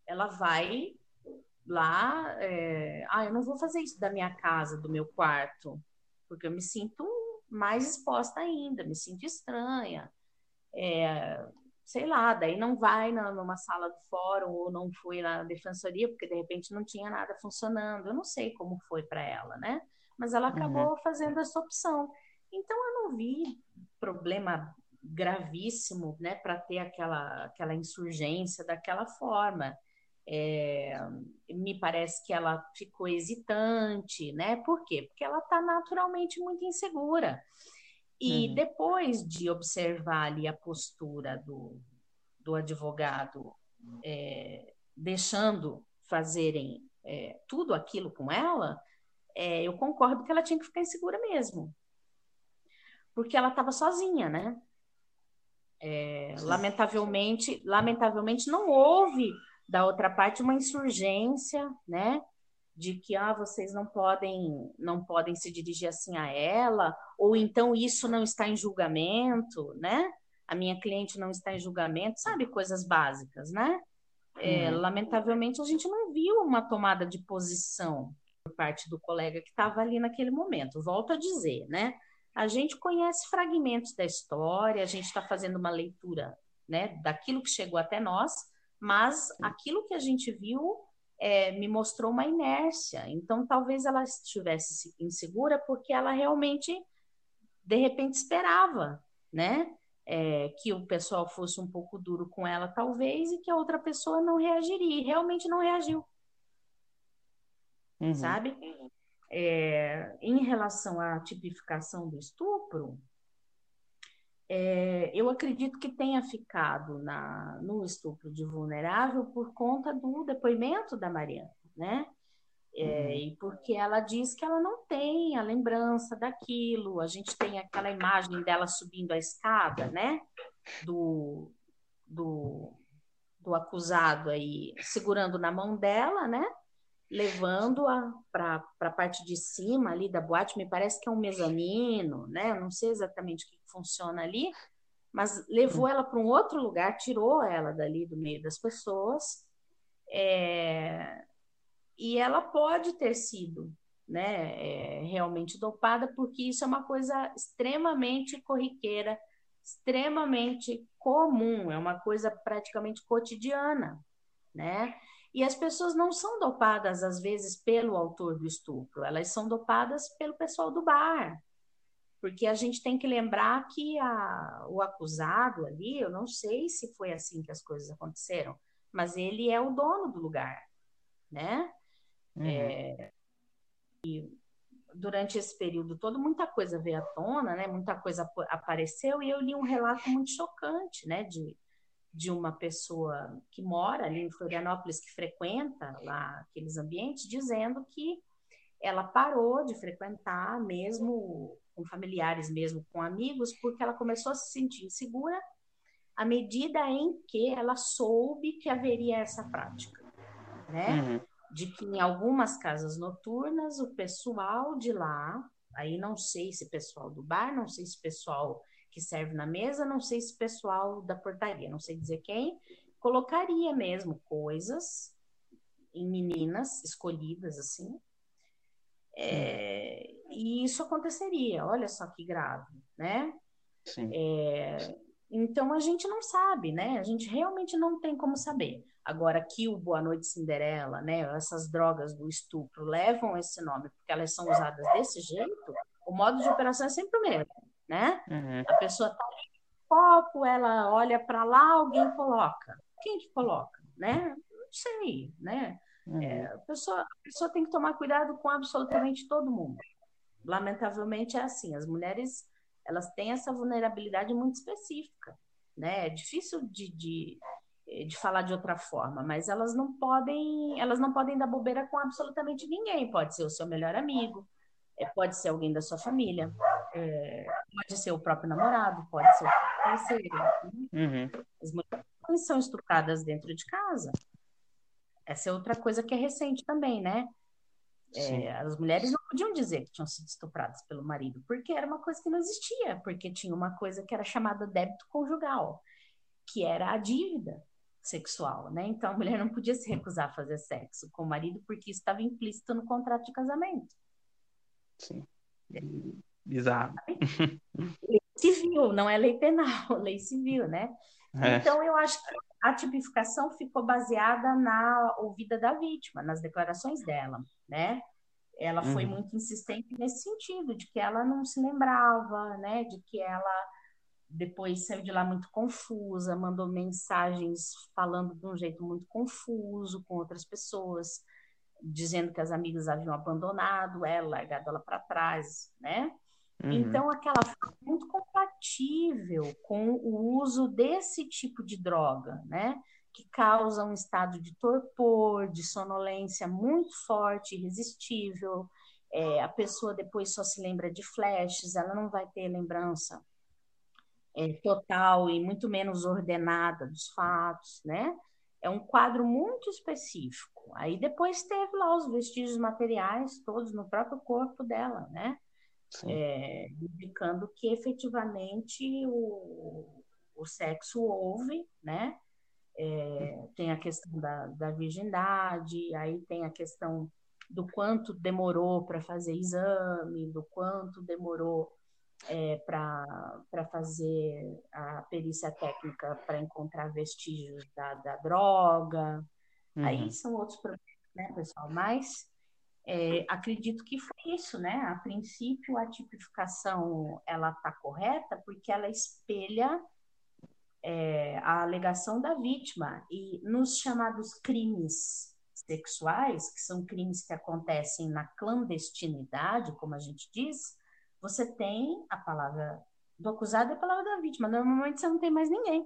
ela vai lá, é, ah, eu não vou fazer isso da minha casa, do meu quarto, porque eu me sinto mais exposta ainda, me sinto estranha. É, sei lá, daí não vai na, numa sala do fórum ou não foi na defensoria, porque de repente não tinha nada funcionando. Eu não sei como foi para ela, né? mas ela acabou uhum. fazendo essa opção. Então eu não vi problema gravíssimo, né, para ter aquela aquela insurgência daquela forma. É, me parece que ela ficou hesitante, né? Por quê? Porque ela está naturalmente muito insegura. E uhum. depois de observar ali a postura do, do advogado, é, deixando fazerem é, tudo aquilo com ela, é, eu concordo que ela tinha que ficar insegura mesmo. Porque ela estava sozinha, né? É, lamentavelmente, lamentavelmente não houve da outra parte uma insurgência, né? De que ah, vocês não podem não podem se dirigir assim a ela, ou então isso não está em julgamento, né? A minha cliente não está em julgamento, sabe coisas básicas, né? É, uhum. Lamentavelmente a gente não viu uma tomada de posição por parte do colega que estava ali naquele momento. Volto a dizer, né? A gente conhece fragmentos da história, a gente está fazendo uma leitura né, daquilo que chegou até nós, mas aquilo que a gente viu é, me mostrou uma inércia. Então, talvez ela estivesse insegura porque ela realmente, de repente, esperava, né? É, que o pessoal fosse um pouco duro com ela, talvez, e que a outra pessoa não reagiria. E realmente não reagiu uhum. sabe? É, em relação à tipificação do estupro, é, eu acredito que tenha ficado na, no estupro de vulnerável por conta do depoimento da Mariana, né? É, uhum. E porque ela diz que ela não tem a lembrança daquilo. A gente tem aquela imagem dela subindo a escada, né? Do, do, do acusado aí segurando na mão dela, né? Levando-a para a parte de cima ali da boate, me parece que é um mezanino, né? Eu não sei exatamente o que funciona ali, mas levou ela para um outro lugar, tirou ela dali do meio das pessoas, é... e ela pode ter sido né, é, realmente dopada, porque isso é uma coisa extremamente corriqueira, extremamente comum, é uma coisa praticamente cotidiana, né? E as pessoas não são dopadas, às vezes, pelo autor do estupro, elas são dopadas pelo pessoal do bar. Porque a gente tem que lembrar que a, o acusado ali, eu não sei se foi assim que as coisas aconteceram, mas ele é o dono do lugar, né? Uhum. É, e durante esse período todo, muita coisa veio à tona, né? Muita coisa apareceu e eu li um relato muito chocante, né? De, de uma pessoa que mora ali em Florianópolis, que frequenta lá aqueles ambientes, dizendo que ela parou de frequentar, mesmo com familiares, mesmo com amigos, porque ela começou a se sentir insegura à medida em que ela soube que haveria essa prática, né? Uhum. De que em algumas casas noturnas o pessoal de lá, aí não sei se pessoal do bar, não sei se pessoal que serve na mesa, não sei se pessoal da portaria, não sei dizer quem, colocaria mesmo coisas em meninas escolhidas assim. É, e isso aconteceria, olha só que grave, né? Sim. É, então a gente não sabe, né? A gente realmente não tem como saber. Agora que o Boa Noite Cinderela, né? Essas drogas do estupro levam esse nome porque elas são usadas desse jeito. O modo de operação é sempre o mesmo, né? Uhum. A pessoa tá no copo, ela olha para lá, alguém coloca. Quem que coloca, né? Não sei, né? Uhum. É, a, pessoa, a pessoa tem que tomar cuidado com absolutamente todo mundo. Lamentavelmente é assim, as mulheres elas têm essa vulnerabilidade muito específica, né? É difícil de, de, de falar de outra forma, mas elas não podem elas não podem dar bobeira com absolutamente ninguém. Pode ser o seu melhor amigo, é, pode ser alguém da sua família, é, pode ser o próprio namorado, pode ser o parceiro. Uhum. As mulheres são estupradas dentro de casa. Essa é outra coisa que é recente também, né? É, as mulheres não podiam dizer que tinham sido estupradas pelo marido, porque era uma coisa que não existia, porque tinha uma coisa que era chamada débito conjugal, que era a dívida sexual, né? Então a mulher não podia se recusar a fazer sexo com o marido porque isso estava implícito no contrato de casamento. Sim. Bizarro. Lei civil, não é lei penal, lei civil, né? É. Então eu acho que a tipificação ficou baseada na ouvida da vítima, nas declarações dela, né? Ela foi Uhum. muito insistente nesse sentido, de que ela não se lembrava, né? De que ela depois saiu de lá muito confusa, mandou mensagens falando de um jeito muito confuso com outras pessoas, dizendo que as amigas haviam abandonado ela, largado ela para trás, né? Uhum. Então, aquela é muito compatível com o uso desse tipo de droga, né? Que causa um estado de torpor, de sonolência muito forte, irresistível. É, a pessoa depois só se lembra de flashes, ela não vai ter lembrança é, total e muito menos ordenada dos fatos, né? É um quadro muito específico. Aí depois teve lá os vestígios materiais todos no próprio corpo dela, né? É, indicando que efetivamente o, o sexo houve, né? É, tem a questão da, da virgindade, aí tem a questão do quanto demorou para fazer exame, do quanto demorou é, para fazer a perícia técnica para encontrar vestígios da, da droga. Uhum. Aí são outros problemas, né, pessoal? Mas é, acredito que foi isso, né? A princípio, a tipificação ela está correta porque ela espelha é, a alegação da vítima e nos chamados crimes sexuais, que são crimes que acontecem na clandestinidade, como a gente diz, você tem a palavra do acusado e a palavra da vítima. Normalmente você não tem mais ninguém,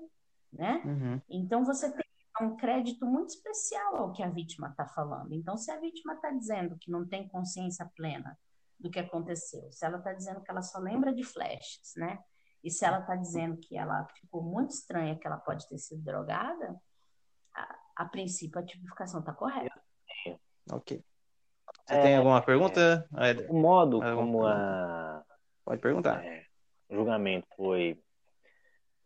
né? Uhum. Então você tem um crédito muito especial ao que a vítima está falando. Então, se a vítima está dizendo que não tem consciência plena do que aconteceu, se ela está dizendo que ela só lembra de flashes, né? E se ela está dizendo que ela ficou muito estranha, que ela pode ter sido drogada, a, a princípio a tipificação está correta. Ok. Você É, tem alguma pergunta, Éder? O modo alguma como a, Pode perguntar. é, o julgamento foi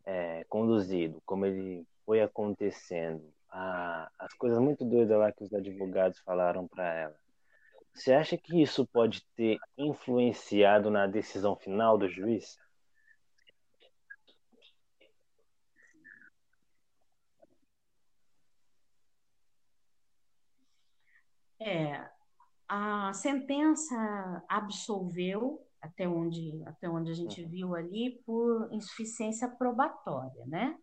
é, conduzido, como ele foi acontecendo, a- as coisas muito doidas lá que os advogados falaram para ela. Você acha que isso pode ter influenciado na decisão final do juiz? É, a sentença absolveu, até onde, até onde a gente viu ali, por insuficiência probatória, né?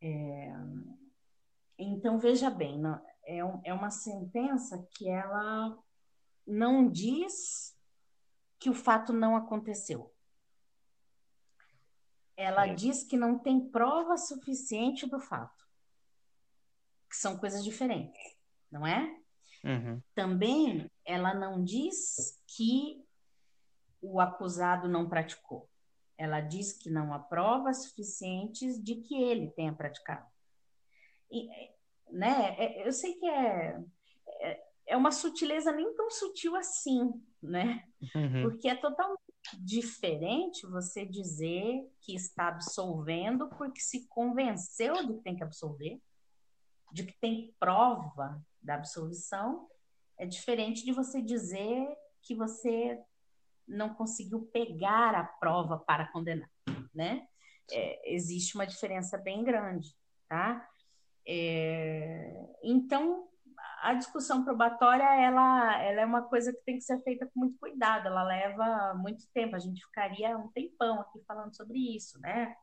É, então, veja bem, não- é, um- é uma sentença que ela não diz que o fato não aconteceu. Ela Sim. diz que não tem prova suficiente do fato, que são coisas diferentes, não é? Uhum. Também ela não diz que o acusado não praticou. Ela diz que não há provas suficientes de que ele tenha praticado. E, né, é- eu sei que é, é, é uma sutileza nem tão sutil assim, né? Uhum. Porque é totalmente diferente você dizer que está absolvendo porque se convenceu de que tem que absolver, de que tem prova da absolvição, é diferente de você dizer que você não conseguiu pegar a prova para condenar, né? É, existe uma diferença bem grande, tá? É, então, a discussão probatória, ela, ela é uma coisa que tem que ser feita com muito cuidado, ela leva muito tempo, a gente ficaria um tempão aqui falando sobre isso, né,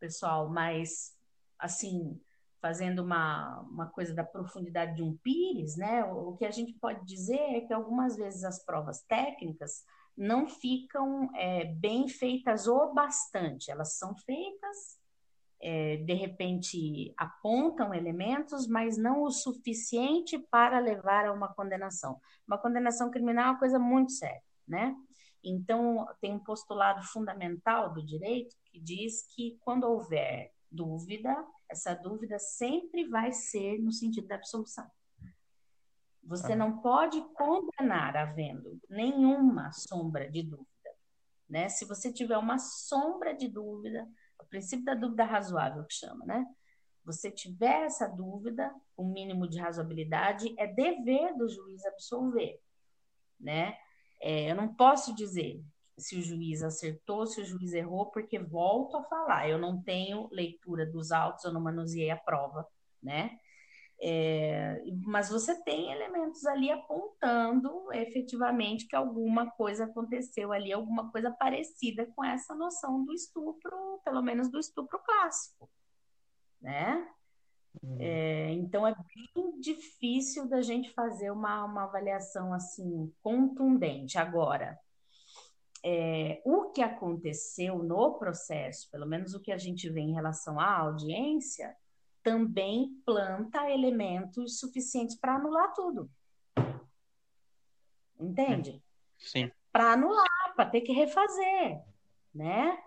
pessoal? Mas, assim, fazendo uma, uma coisa da profundidade de um pires, né, o que a gente pode dizer é que algumas vezes as provas técnicas não ficam é, bem feitas o bastante, elas são feitas é, de repente apontam elementos, mas não o suficiente para levar a uma condenação. Uma condenação criminal é uma coisa muito séria, né? Então, tem um postulado fundamental do direito que diz que quando houver dúvida, essa dúvida sempre vai ser no sentido da absolução. Você não pode condenar havendo nenhuma sombra de dúvida, né? Se você tiver uma sombra de dúvida, princípio da dúvida razoável que chama, né? Você tiver essa dúvida, o mínimo de razoabilidade, é dever do juiz absolver, né? É, eu não posso dizer se o juiz acertou, se o juiz errou, porque volto a falar, eu não tenho leitura dos autos, eu não manuseei a prova, né? É, mas você tem elementos ali apontando efetivamente que alguma coisa aconteceu ali, alguma coisa parecida com essa noção do estupro, pelo menos do estupro clássico, né? Uhum. É, então é bem difícil da gente fazer uma, uma avaliação assim contundente. Agora, é, o que aconteceu no processo, pelo menos o que a gente vê em relação à audiência, também planta elementos suficientes para anular tudo. Entende? Sim. Para anular, para ter que refazer, né?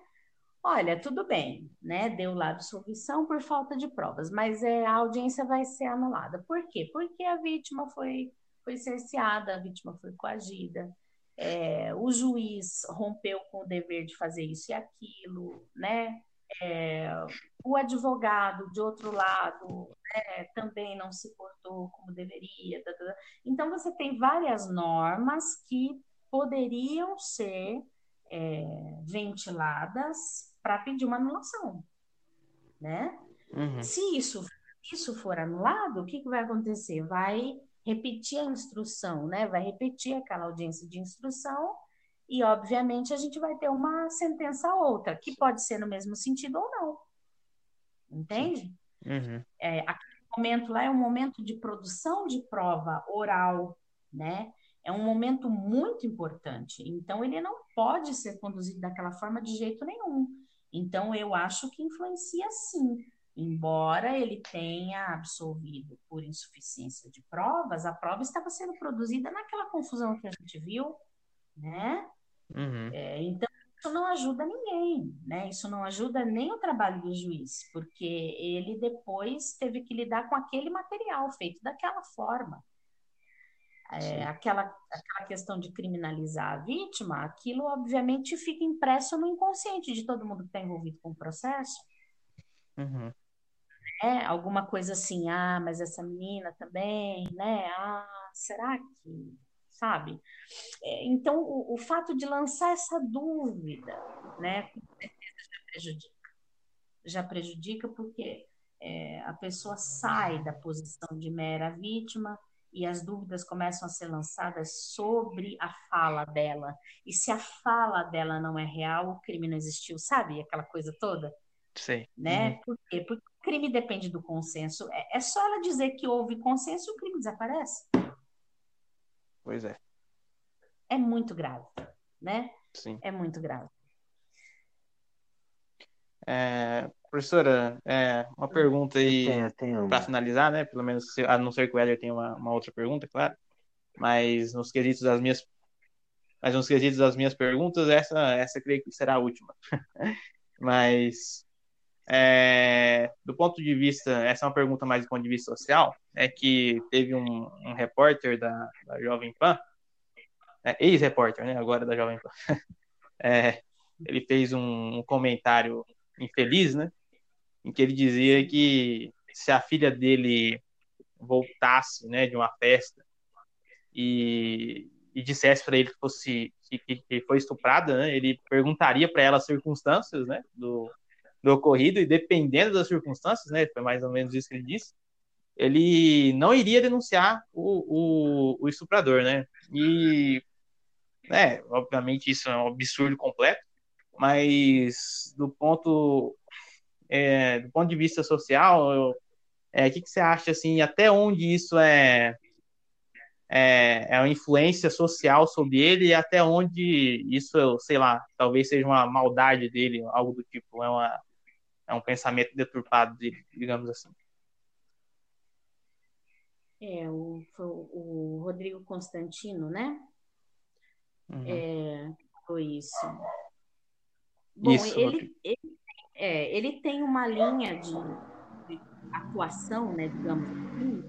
Olha, tudo bem, né? Deu lá absolvição por falta de provas, mas é, a audiência vai ser anulada. Por quê? Porque a vítima foi, foi cerceada, a vítima foi coagida, é, o juiz rompeu com o dever de fazer isso e aquilo, né? É, o advogado, de outro lado, né, também não se portou como deveria. Tá, tá, tá. Então, você tem várias normas que poderiam ser é, ventiladas para pedir uma anulação. Né? Uhum. Se isso, isso for anulado, o que, que vai acontecer? Vai repetir a instrução, né? vai repetir aquela audiência de instrução e, obviamente, a gente vai ter uma sentença outra, que pode ser no mesmo sentido ou não. Entende? Uhum. É, aquele momento lá é um momento de produção de prova oral, né? É um momento muito importante. Então, ele não pode ser conduzido daquela forma de jeito nenhum. Então, eu acho que influencia sim. Embora ele tenha absolvido por insuficiência de provas, a prova estava sendo produzida naquela confusão que a gente viu, né? Uhum. É, então, isso não ajuda ninguém, né? Isso não ajuda nem o trabalho do juiz, porque ele depois teve que lidar com aquele material feito daquela forma. É, aquela, aquela questão de criminalizar a vítima, aquilo obviamente fica impresso no inconsciente de todo mundo que está envolvido com o processo. Uhum. É, alguma coisa assim, ah, mas essa menina também, né? Ah, será que sabe? É, então, o, o, fato de lançar essa dúvida, né, com certeza já prejudica. Já prejudica porque é, a pessoa sai da posição de mera vítima e as dúvidas começam a ser lançadas sobre a fala dela. E se a fala dela não é real, o crime não existiu, sabe? Aquela coisa toda. Sim. Né? Uhum. Por quê? Porque o crime depende do consenso. É, é só ela dizer que houve consenso e o crime desaparece. Pois é. É muito grave, né? Sim. É muito grave. É, professora, é, uma pergunta aí para finalizar, né? Pelo menos, a não ser que o Éder tenha uma, uma, outra pergunta, claro. Mas nos quesitos das minhas, mas nos quesitos das minas perguntas, essa, essa creio que será a última. mas é, do ponto de vista, essa é uma pergunta mais do ponto de vista social, é que teve um, um repórter da, da Jovem Pan, é, ex-repórter, né, agora da Jovem Pan, é, ele fez um, um, comentário infeliz, né? Em que ele dizia que se a filha dele voltasse, né, de uma festa e, e dissesse para ele que fosse que, que, foi estuprada, né, ele perguntaria para ela as circunstâncias, né, do, do ocorrido e dependendo das circunstâncias, né, foi mais ou menos isso que ele disse, ele não iria denunciar o, o, o estuprador, né? E, né, obviamente isso é um absurdo completo, mas do ponto é, do ponto de vista social, é, o que, que você acha assim, até onde isso é é, é uma influência social sobre ele e até onde isso, sei lá, talvez seja uma maldade dele, algo do tipo, é, uma, é um pensamento deturpado digamos assim. É, o, o Rodrigo Constantino, né? Uhum. É, foi isso. Bom, isso, ele, ele, é, ele tem uma linha de, de atuação, né, digamos assim,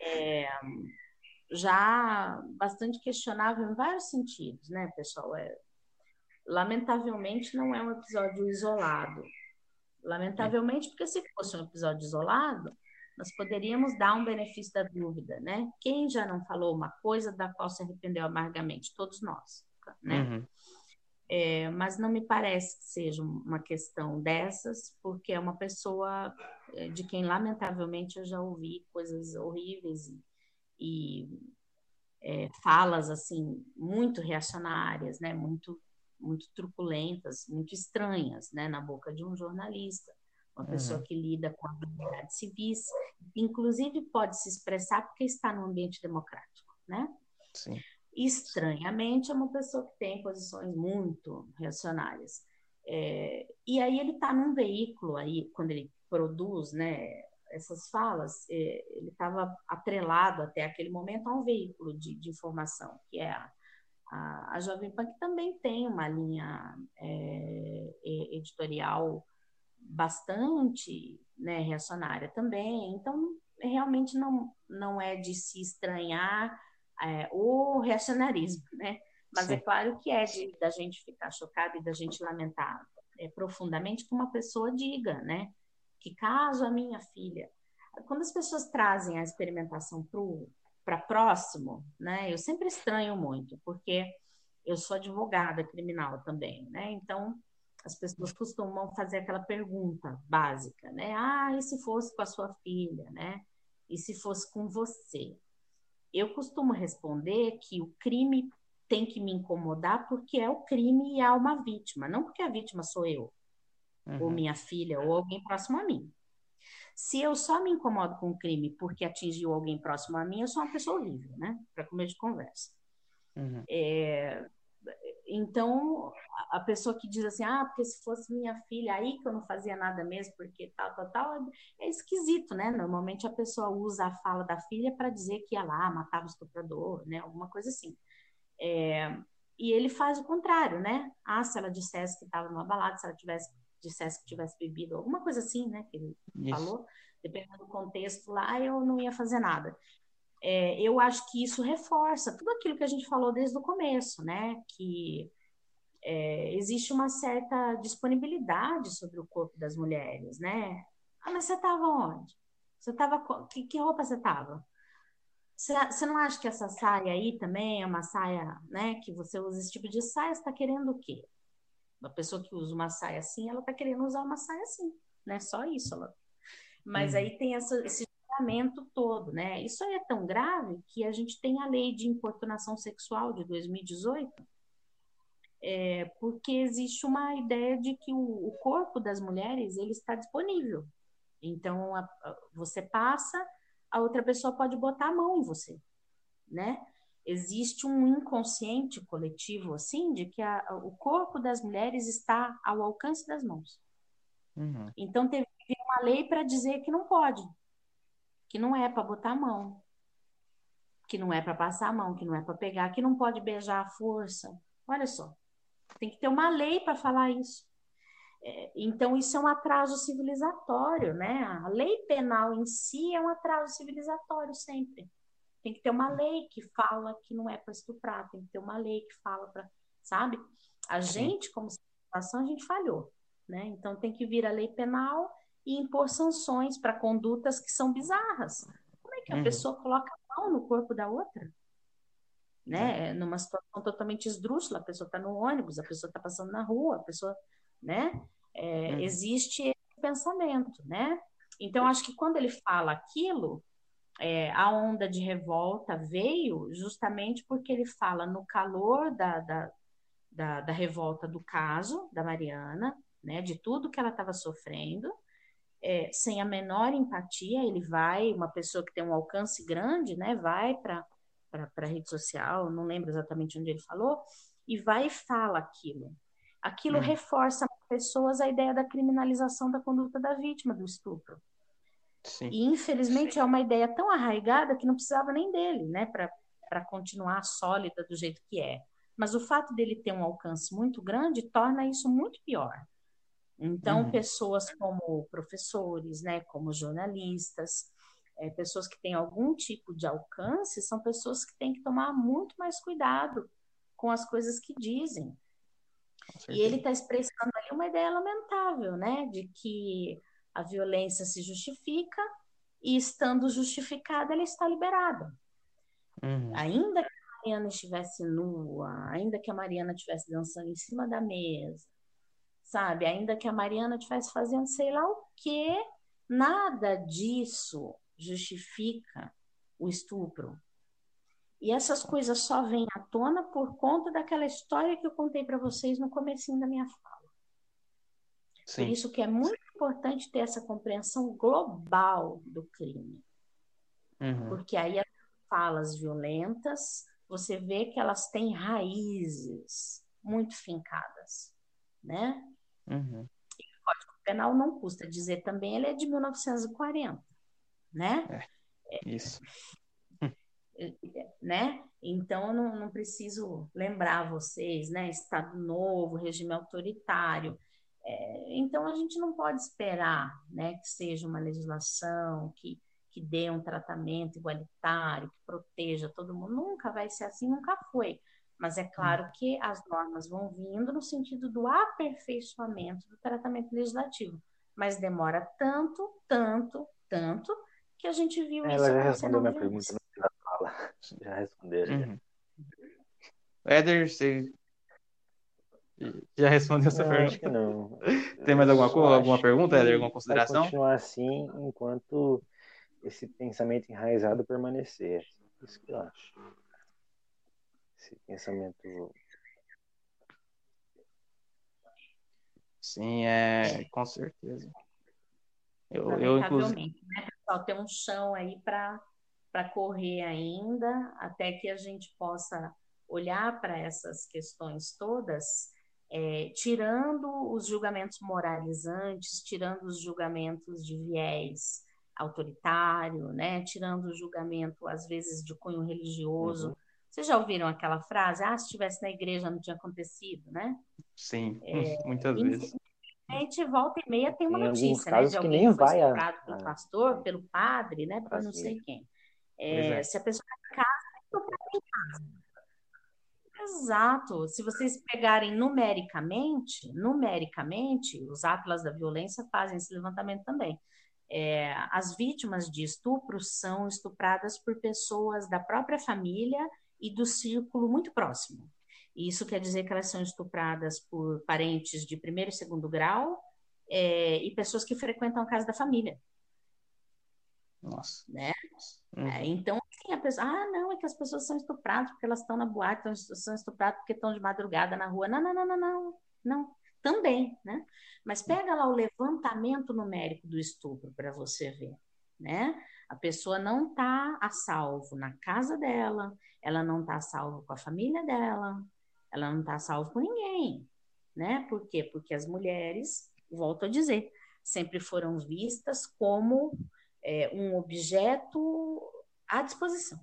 é, já bastante questionável em vários sentidos, né, pessoal? É, lamentavelmente não é um episódio isolado. Lamentavelmente, porque se fosse um episódio isolado, nós poderíamos dar um benefício da dúvida, né? Quem já não falou uma coisa da qual se arrependeu amargamente? Todos nós, né? Uhum. É, mas não me parece que seja uma questão dessas, porque é uma pessoa é, de quem, lamentavelmente, eu já ouvi coisas horríveis e, e é, falas, assim, muito reacionárias, né? Muito, muito truculentas, muito estranhas, né? Na boca de um jornalista uma pessoa uhum. que lida com habilidades civis, inclusive pode se expressar porque está no ambiente democrático, né? Sim. Estranhamente, é uma pessoa que tem posições muito reacionárias. É, e aí ele está num veículo aí, quando ele produz, né, essas falas, é, ele estava atrelado até aquele momento a um veículo de, de informação, que é a, a, a Jovem Pan, que também tem uma linha é, editorial bastante né, reacionária também. Então, realmente não, não é de se estranhar é, o reacionarismo, né? Mas Sim. é claro que é de da gente ficar chocado e da gente lamentar é, profundamente que uma pessoa diga, né? Que caso a minha filha. Quando as pessoas trazem a experimentação para próximo, né? Eu sempre estranho muito, porque eu sou advogada criminal também, né? Então, as pessoas costumam fazer aquela pergunta básica, né? Ah, e se fosse com a sua filha, né? E se fosse com você? Eu costumo responder que o crime tem que me incomodar porque é o crime e há uma vítima, não porque a vítima sou eu, uhum. ou minha filha, ou alguém próximo a mim. Se eu só me incomodo com o crime porque atingiu alguém próximo a mim, eu sou uma pessoa horrível, né? Para comer de conversa. Uhum. É, então, a pessoa que diz assim, ah, porque se fosse minha filha, aí que eu não fazia nada mesmo, porque tal, tal, tal, é esquisito, né? Normalmente a pessoa usa a fala da filha para dizer que ia lá, matava o estuprador, né? Alguma coisa assim. É, e ele faz o contrário, né? Ah, se ela dissesse que estava numa balada, se ela tivesse, dissesse que tivesse bebido, alguma coisa assim, né? Que ele Isso. falou, dependendo do contexto lá, eu não ia fazer nada é, eu acho que isso reforça tudo aquilo que a gente falou desde o começo, né? Que é, existe uma certa disponibilidade sobre o corpo das mulheres, né? Ah, mas você estava onde? Você estava que, que roupa você estava? Você, não acha que essa saia aí também é uma saia, né? Que você usa esse tipo de saia, está querendo o quê? Uma pessoa que usa uma saia assim, ela está querendo usar uma saia assim, né? Só isso. Ela... Mas hum. aí tem essa, esse tratamento todo, né? Isso é tão grave que a gente tem a lei de importunação sexual de 2018, é, porque existe uma ideia de que o, o, corpo das mulheres ele está disponível. Então a, a, você passa, a outra pessoa pode botar a mão em você, né? Existe um inconsciente coletivo assim de que a, o corpo das mulheres está ao alcance das mãos. Uhum. Então teve uma lei para dizer que não pode, que não é para botar a mão, que não é para passar a mão, que não é para pegar, que não pode beijar à força. Olha só, tem que ter uma lei para falar isso. É, então, isso é um atraso civilizatório, né? A lei penal em si é um atraso civilizatório sempre. Tem que ter uma lei que fala que não é para estuprar, tem que ter uma lei que fala para, sabe? A gente, como situação, a gente falhou, né? Então tem que vir a lei penal e impor sanções para condutas que são bizarras. Como é que a uhum. pessoa coloca a mão no corpo da outra? Né? É. Numa situação totalmente esdrúxula, a pessoa está no ônibus, a pessoa está passando na rua, a pessoa, né? É, uhum. Existe esse pensamento, né? Então, acho que quando ele fala aquilo, é, a onda de revolta veio justamente porque ele fala no calor da, da, da, da revolta do caso da Mariana, né, de tudo que ela estava sofrendo, é, sem a menor empatia, ele vai, uma pessoa que tem um alcance grande, né, vai para a rede social, não lembro exatamente onde ele falou, e vai e fala aquilo. Aquilo hum. reforça pessoas a ideia da criminalização da conduta da vítima do estupro. Sim. E, infelizmente, Sim. é uma ideia tão arraigada que não precisava nem dele, né, para continuar sólida do jeito que é. Mas o fato dele ter um alcance muito grande torna isso muito pior. Então, uhum. pessoas como professores, né, como jornalistas, é, pessoas que têm algum tipo de alcance, são pessoas que têm que tomar muito mais cuidado com as coisas que dizem. E ele está expressando ali uma ideia lamentável, né, de que a violência se justifica e, estando justificada, ela está liberada. Uhum. Ainda que a Mariana estivesse nua, ainda que a Mariana estivesse dançando em cima da mesa, sabe? Ainda que a Mariana estivesse fazendo sei lá o quê, nada disso justifica o estupro. E essas coisas só vêm à tona por conta daquela história que eu contei para vocês no comecinho da minha fala. Sim. Por isso que é muito importante ter essa compreensão global do crime. Uhum. Porque aí as falas violentas, você vê que elas têm raízes muito fincadas, né? Uhum. E o Código Penal não custa dizer também, ele é de 1940, né? É, isso. É, né? Então, eu não, não preciso lembrar vocês, né? Estado Novo, regime autoritário. É, então, a gente não pode esperar né, que seja uma legislação que, que dê um tratamento igualitário, que proteja todo mundo. Nunca vai ser assim, nunca foi. Mas é claro que as normas vão vindo no sentido do aperfeiçoamento do tratamento legislativo. Mas demora tanto, tanto, tanto, que a gente viu Ela isso. Ela já respondeu minha pergunta no da fala. Já respondeu. Uhum. Éder, você já respondeu essa não, pergunta? Acho que não. Tem mais alguma, coisa, alguma pergunta, Éder? Alguma consideração? Vai continuar assim enquanto esse pensamento enraizado permanecer. Isso que eu acho esse pensamento. Sim, é, com certeza. Eu, eu inclusive... né, pessoal? Tem um chão aí para correr ainda, até que a gente possa olhar para essas questões todas, é, tirando os julgamentos moralizantes, tirando os julgamentos de viés autoritário, né, tirando o julgamento, às vezes, de cunho religioso, uhum. Vocês já ouviram aquela frase? Ah, se estivesse na igreja não tinha acontecido, né? Sim, é, muitas vezes. A gente volta e meia tem uma tem notícia, né? De alguém que nem que foi vai a... pelo pastor, pelo padre, né? Por não sei quem. É, é. Se a pessoa está em casa, tem em casa. Exato. Se vocês pegarem numericamente, numericamente, os atlas da violência fazem esse levantamento também. É, as vítimas de estupro são estupradas por pessoas da própria família e do círculo muito próximo. Isso quer dizer que elas são estupradas por parentes de primeiro e segundo grau é, e pessoas que frequentam a casa da família. Nossa. Né? Uhum. É, então, assim, a pessoa, ah, não, é que as pessoas são estupradas porque elas estão na boate, são estupradas porque estão de madrugada na rua. Não, não, não, não, não. Não, também, né? Mas pega lá o levantamento numérico do estupro para você ver, né? A pessoa não está a salvo na casa dela, ela não está a salvo com a família dela, ela não está a salvo com ninguém, né? Por quê? Porque as mulheres, volto a dizer, sempre foram vistas como é, um objeto à disposição.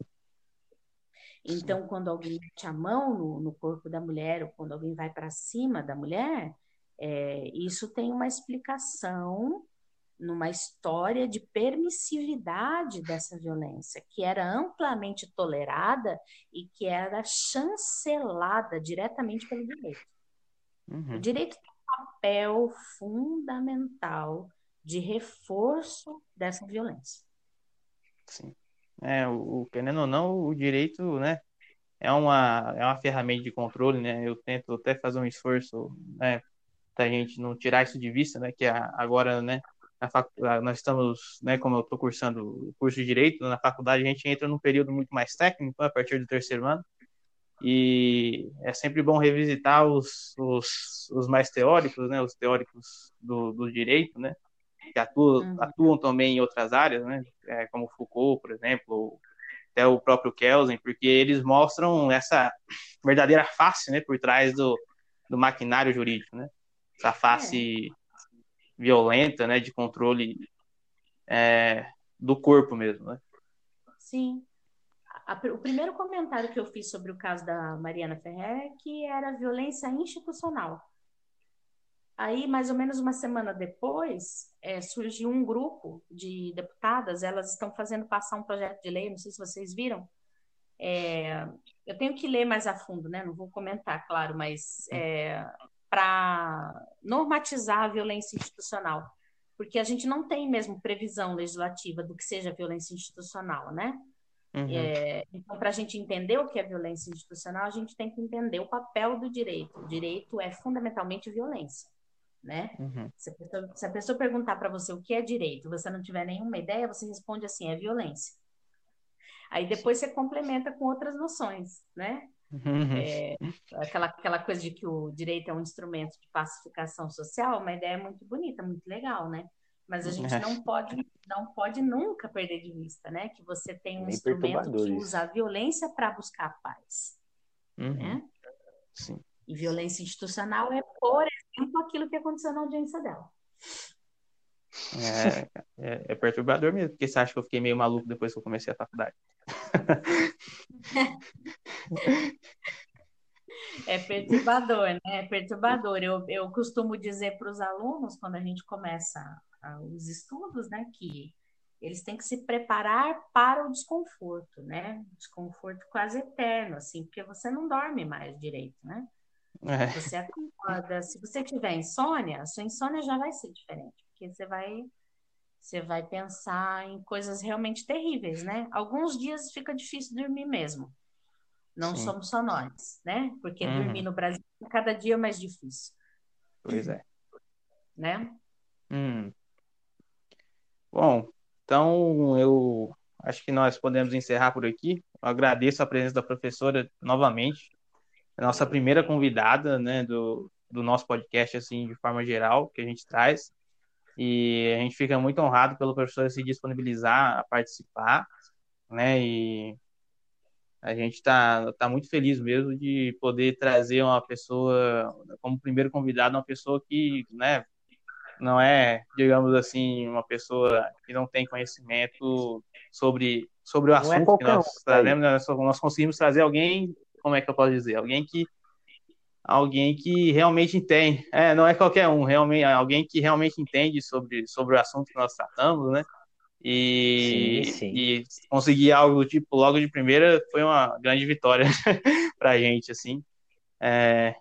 Então, quando alguém mete a mão no, no, corpo da mulher, ou quando alguém vai para cima da mulher, é, isso tem uma explicação numa história de permissividade dessa violência, que era amplamente tolerada e que era chancelada diretamente pelo direito. Uhum. O direito tem um papel fundamental de reforço dessa violência. Sim. É, o, querendo ou não, o direito, né, é uma, é uma ferramenta de controle, né? Eu tento até fazer um esforço, né, a gente não tirar isso de vista, né, que agora, né, faculdade, nós estamos, né, como eu estou cursando o curso de Direito, na faculdade a gente entra num período muito mais técnico, a partir do terceiro ano, e é sempre bom revisitar os, os, os mais teóricos, né, os teóricos do, do direito, né, que atuam, uhum. atuam também em outras áreas, né, é, como Foucault, por exemplo, ou até o próprio Kelsen, porque eles mostram essa verdadeira face, né, por trás do, do maquinário jurídico, né, essa face é. violenta, né, de controle é, do corpo mesmo, né. Sim, a, o primeiro comentário que eu fiz sobre o caso da Mariana Ferrer é que era violência institucional. Aí, mais ou menos uma semana depois, é, surgiu um grupo de deputadas, elas estão fazendo passar um projeto de lei, não sei se vocês viram. É, eu tenho que ler mais a fundo, né? Não vou comentar, claro, mas é, para normatizar a violência institucional, porque a gente não tem mesmo previsão legislativa do que seja violência institucional, né? Uhum. É, então, para a gente entender o que é violência institucional, a gente tem que entender o papel do direito. O direito é fundamentalmente violência, né? Uhum. Se, a pessoa, se, a pessoa, perguntar para você o que é direito, você não tiver nenhuma ideia, você responde assim, é violência. Aí depois você complementa com outras noções, né? Uhum. É, aquela, aquela coisa de que o direito é um instrumento de pacificação social, uma ideia muito bonita, muito legal, né? Mas a gente é. não pode, não pode nunca perder de vista, né? Que você tem um Bem instrumento que usa a violência para buscar a paz. Uhum. Né? Sim. E violência institucional é, por exemplo, aquilo que aconteceu na audiência dela. É, é, é, perturbador mesmo, porque você acha que eu fiquei meio maluco depois que eu comecei a faculdade. É perturbador, né? É perturbador. Eu, eu costumo dizer para os alunos, quando a gente começa os estudos, né, que eles têm que se preparar para o desconforto, né? Desconforto quase eterno, assim, porque você não dorme mais direito, né? É. Você acorda, se você tiver insônia, a sua insônia já vai ser diferente, porque você vai você vai pensar em coisas realmente terríveis, né? Alguns dias fica difícil dormir mesmo. Não Sim. somos só nós, né? Porque uhum. dormir no Brasil é cada dia mais difícil. Pois é. Né? Hum. Bom, então eu acho que nós podemos encerrar por aqui. Eu agradeço a presença da professora novamente, a nossa primeira convidada, né, do, do nosso podcast, assim, de forma geral, que a gente traz. E a gente fica muito honrado pelo professor se disponibilizar a participar, né, e a gente está tá muito feliz mesmo de poder trazer uma pessoa, como primeiro convidado, uma pessoa que, né, não é, digamos assim, uma pessoa que não tem conhecimento sobre, sobre o não é assunto é que nós um, trazemos, nós, nós conseguimos trazer alguém, como é que eu posso dizer, alguém que alguém que realmente entende, é, não é qualquer um, realmente alguém que realmente entende sobre, sobre o assunto que nós tratamos, né? E, sim, sim. e conseguir algo tipo logo de primeira foi uma grande vitória para a gente, assim. É,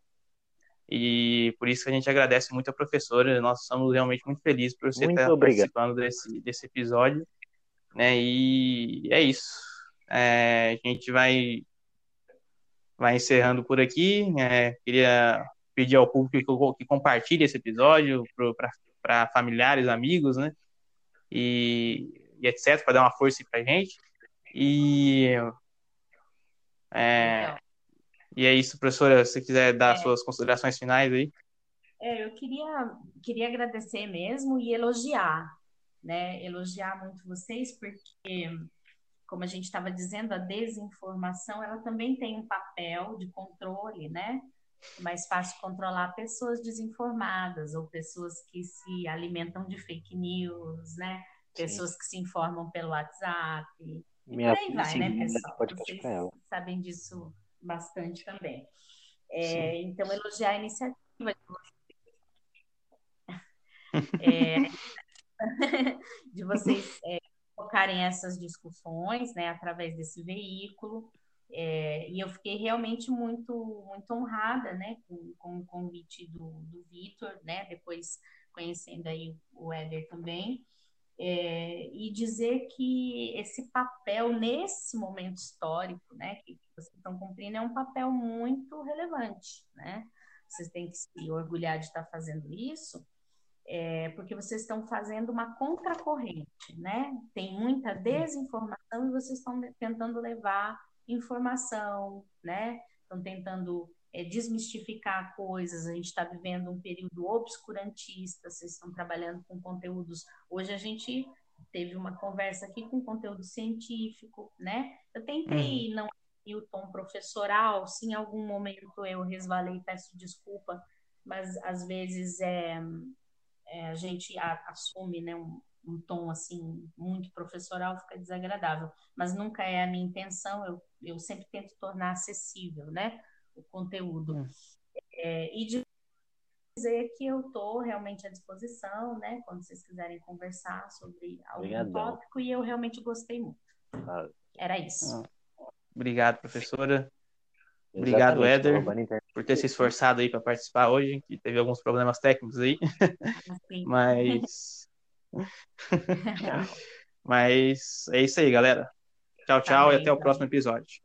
e por isso que a gente agradece muito a professora. Nós estamos realmente muito felizes por você muito estar obrigado. participando desse, desse episódio. Né? E é isso. É, a gente vai, vai encerrando por aqui. É, queria pedir ao público que, que compartilhe esse episódio para familiares, amigos, né? E, e etc., para dar uma força para a gente. E. É, e é isso, professora, se quiser dar é. suas considerações finais aí. É, eu queria, queria agradecer mesmo e elogiar, né? Elogiar muito vocês, porque, como a gente estava dizendo, a desinformação, ela também tem um papel de controle, né? É mais fácil controlar pessoas desinformadas ou pessoas que se alimentam de fake news, né? Pessoas Sim. que se informam pelo WhatsApp. Minha, e aí vai, né, pessoal? Vocês sabem disso bastante também. É, então, elogiar a iniciativa de vocês, é, de vocês é, colocarem essas discussões né, através desse veículo. É, e eu fiquei realmente muito, muito honrada, né, com, com o convite do, do Vitor, né, depois conhecendo aí o Éder também, é, e dizer que esse papel nesse momento histórico, né, que, que vocês estão cumprindo é um papel muito relevante, né, vocês têm que se orgulhar de estar fazendo isso, é, porque vocês estão fazendo uma contracorrente, né? Tem muita desinformação e vocês estão tentando levar informação, né? Estão tentando é, desmistificar coisas. A gente está vivendo um período obscurantista. Vocês estão trabalhando com conteúdos. Hoje a gente teve uma conversa aqui com conteúdo científico, né? Eu tentei uhum. não ir o tom professoral. Se em algum momento eu resvalei, peço desculpa, mas às vezes é é, a gente a, assume né, um, um, tom assim muito professoral, fica desagradável. Mas nunca é a minha intenção, eu, eu sempre tento tornar acessível né, o conteúdo. Hum. É, e dizer que eu estou realmente à disposição, né, quando vocês quiserem conversar sobre algum Obrigadão. tópico, e eu realmente gostei muito. Era isso. Ah. Obrigado, professora. Obrigado, Éder, por ter se esforçado aí para participar hoje, que teve alguns problemas técnicos aí. Mas. Mas é isso aí, galera. Tchau, tchau tá e até o próximo episódio.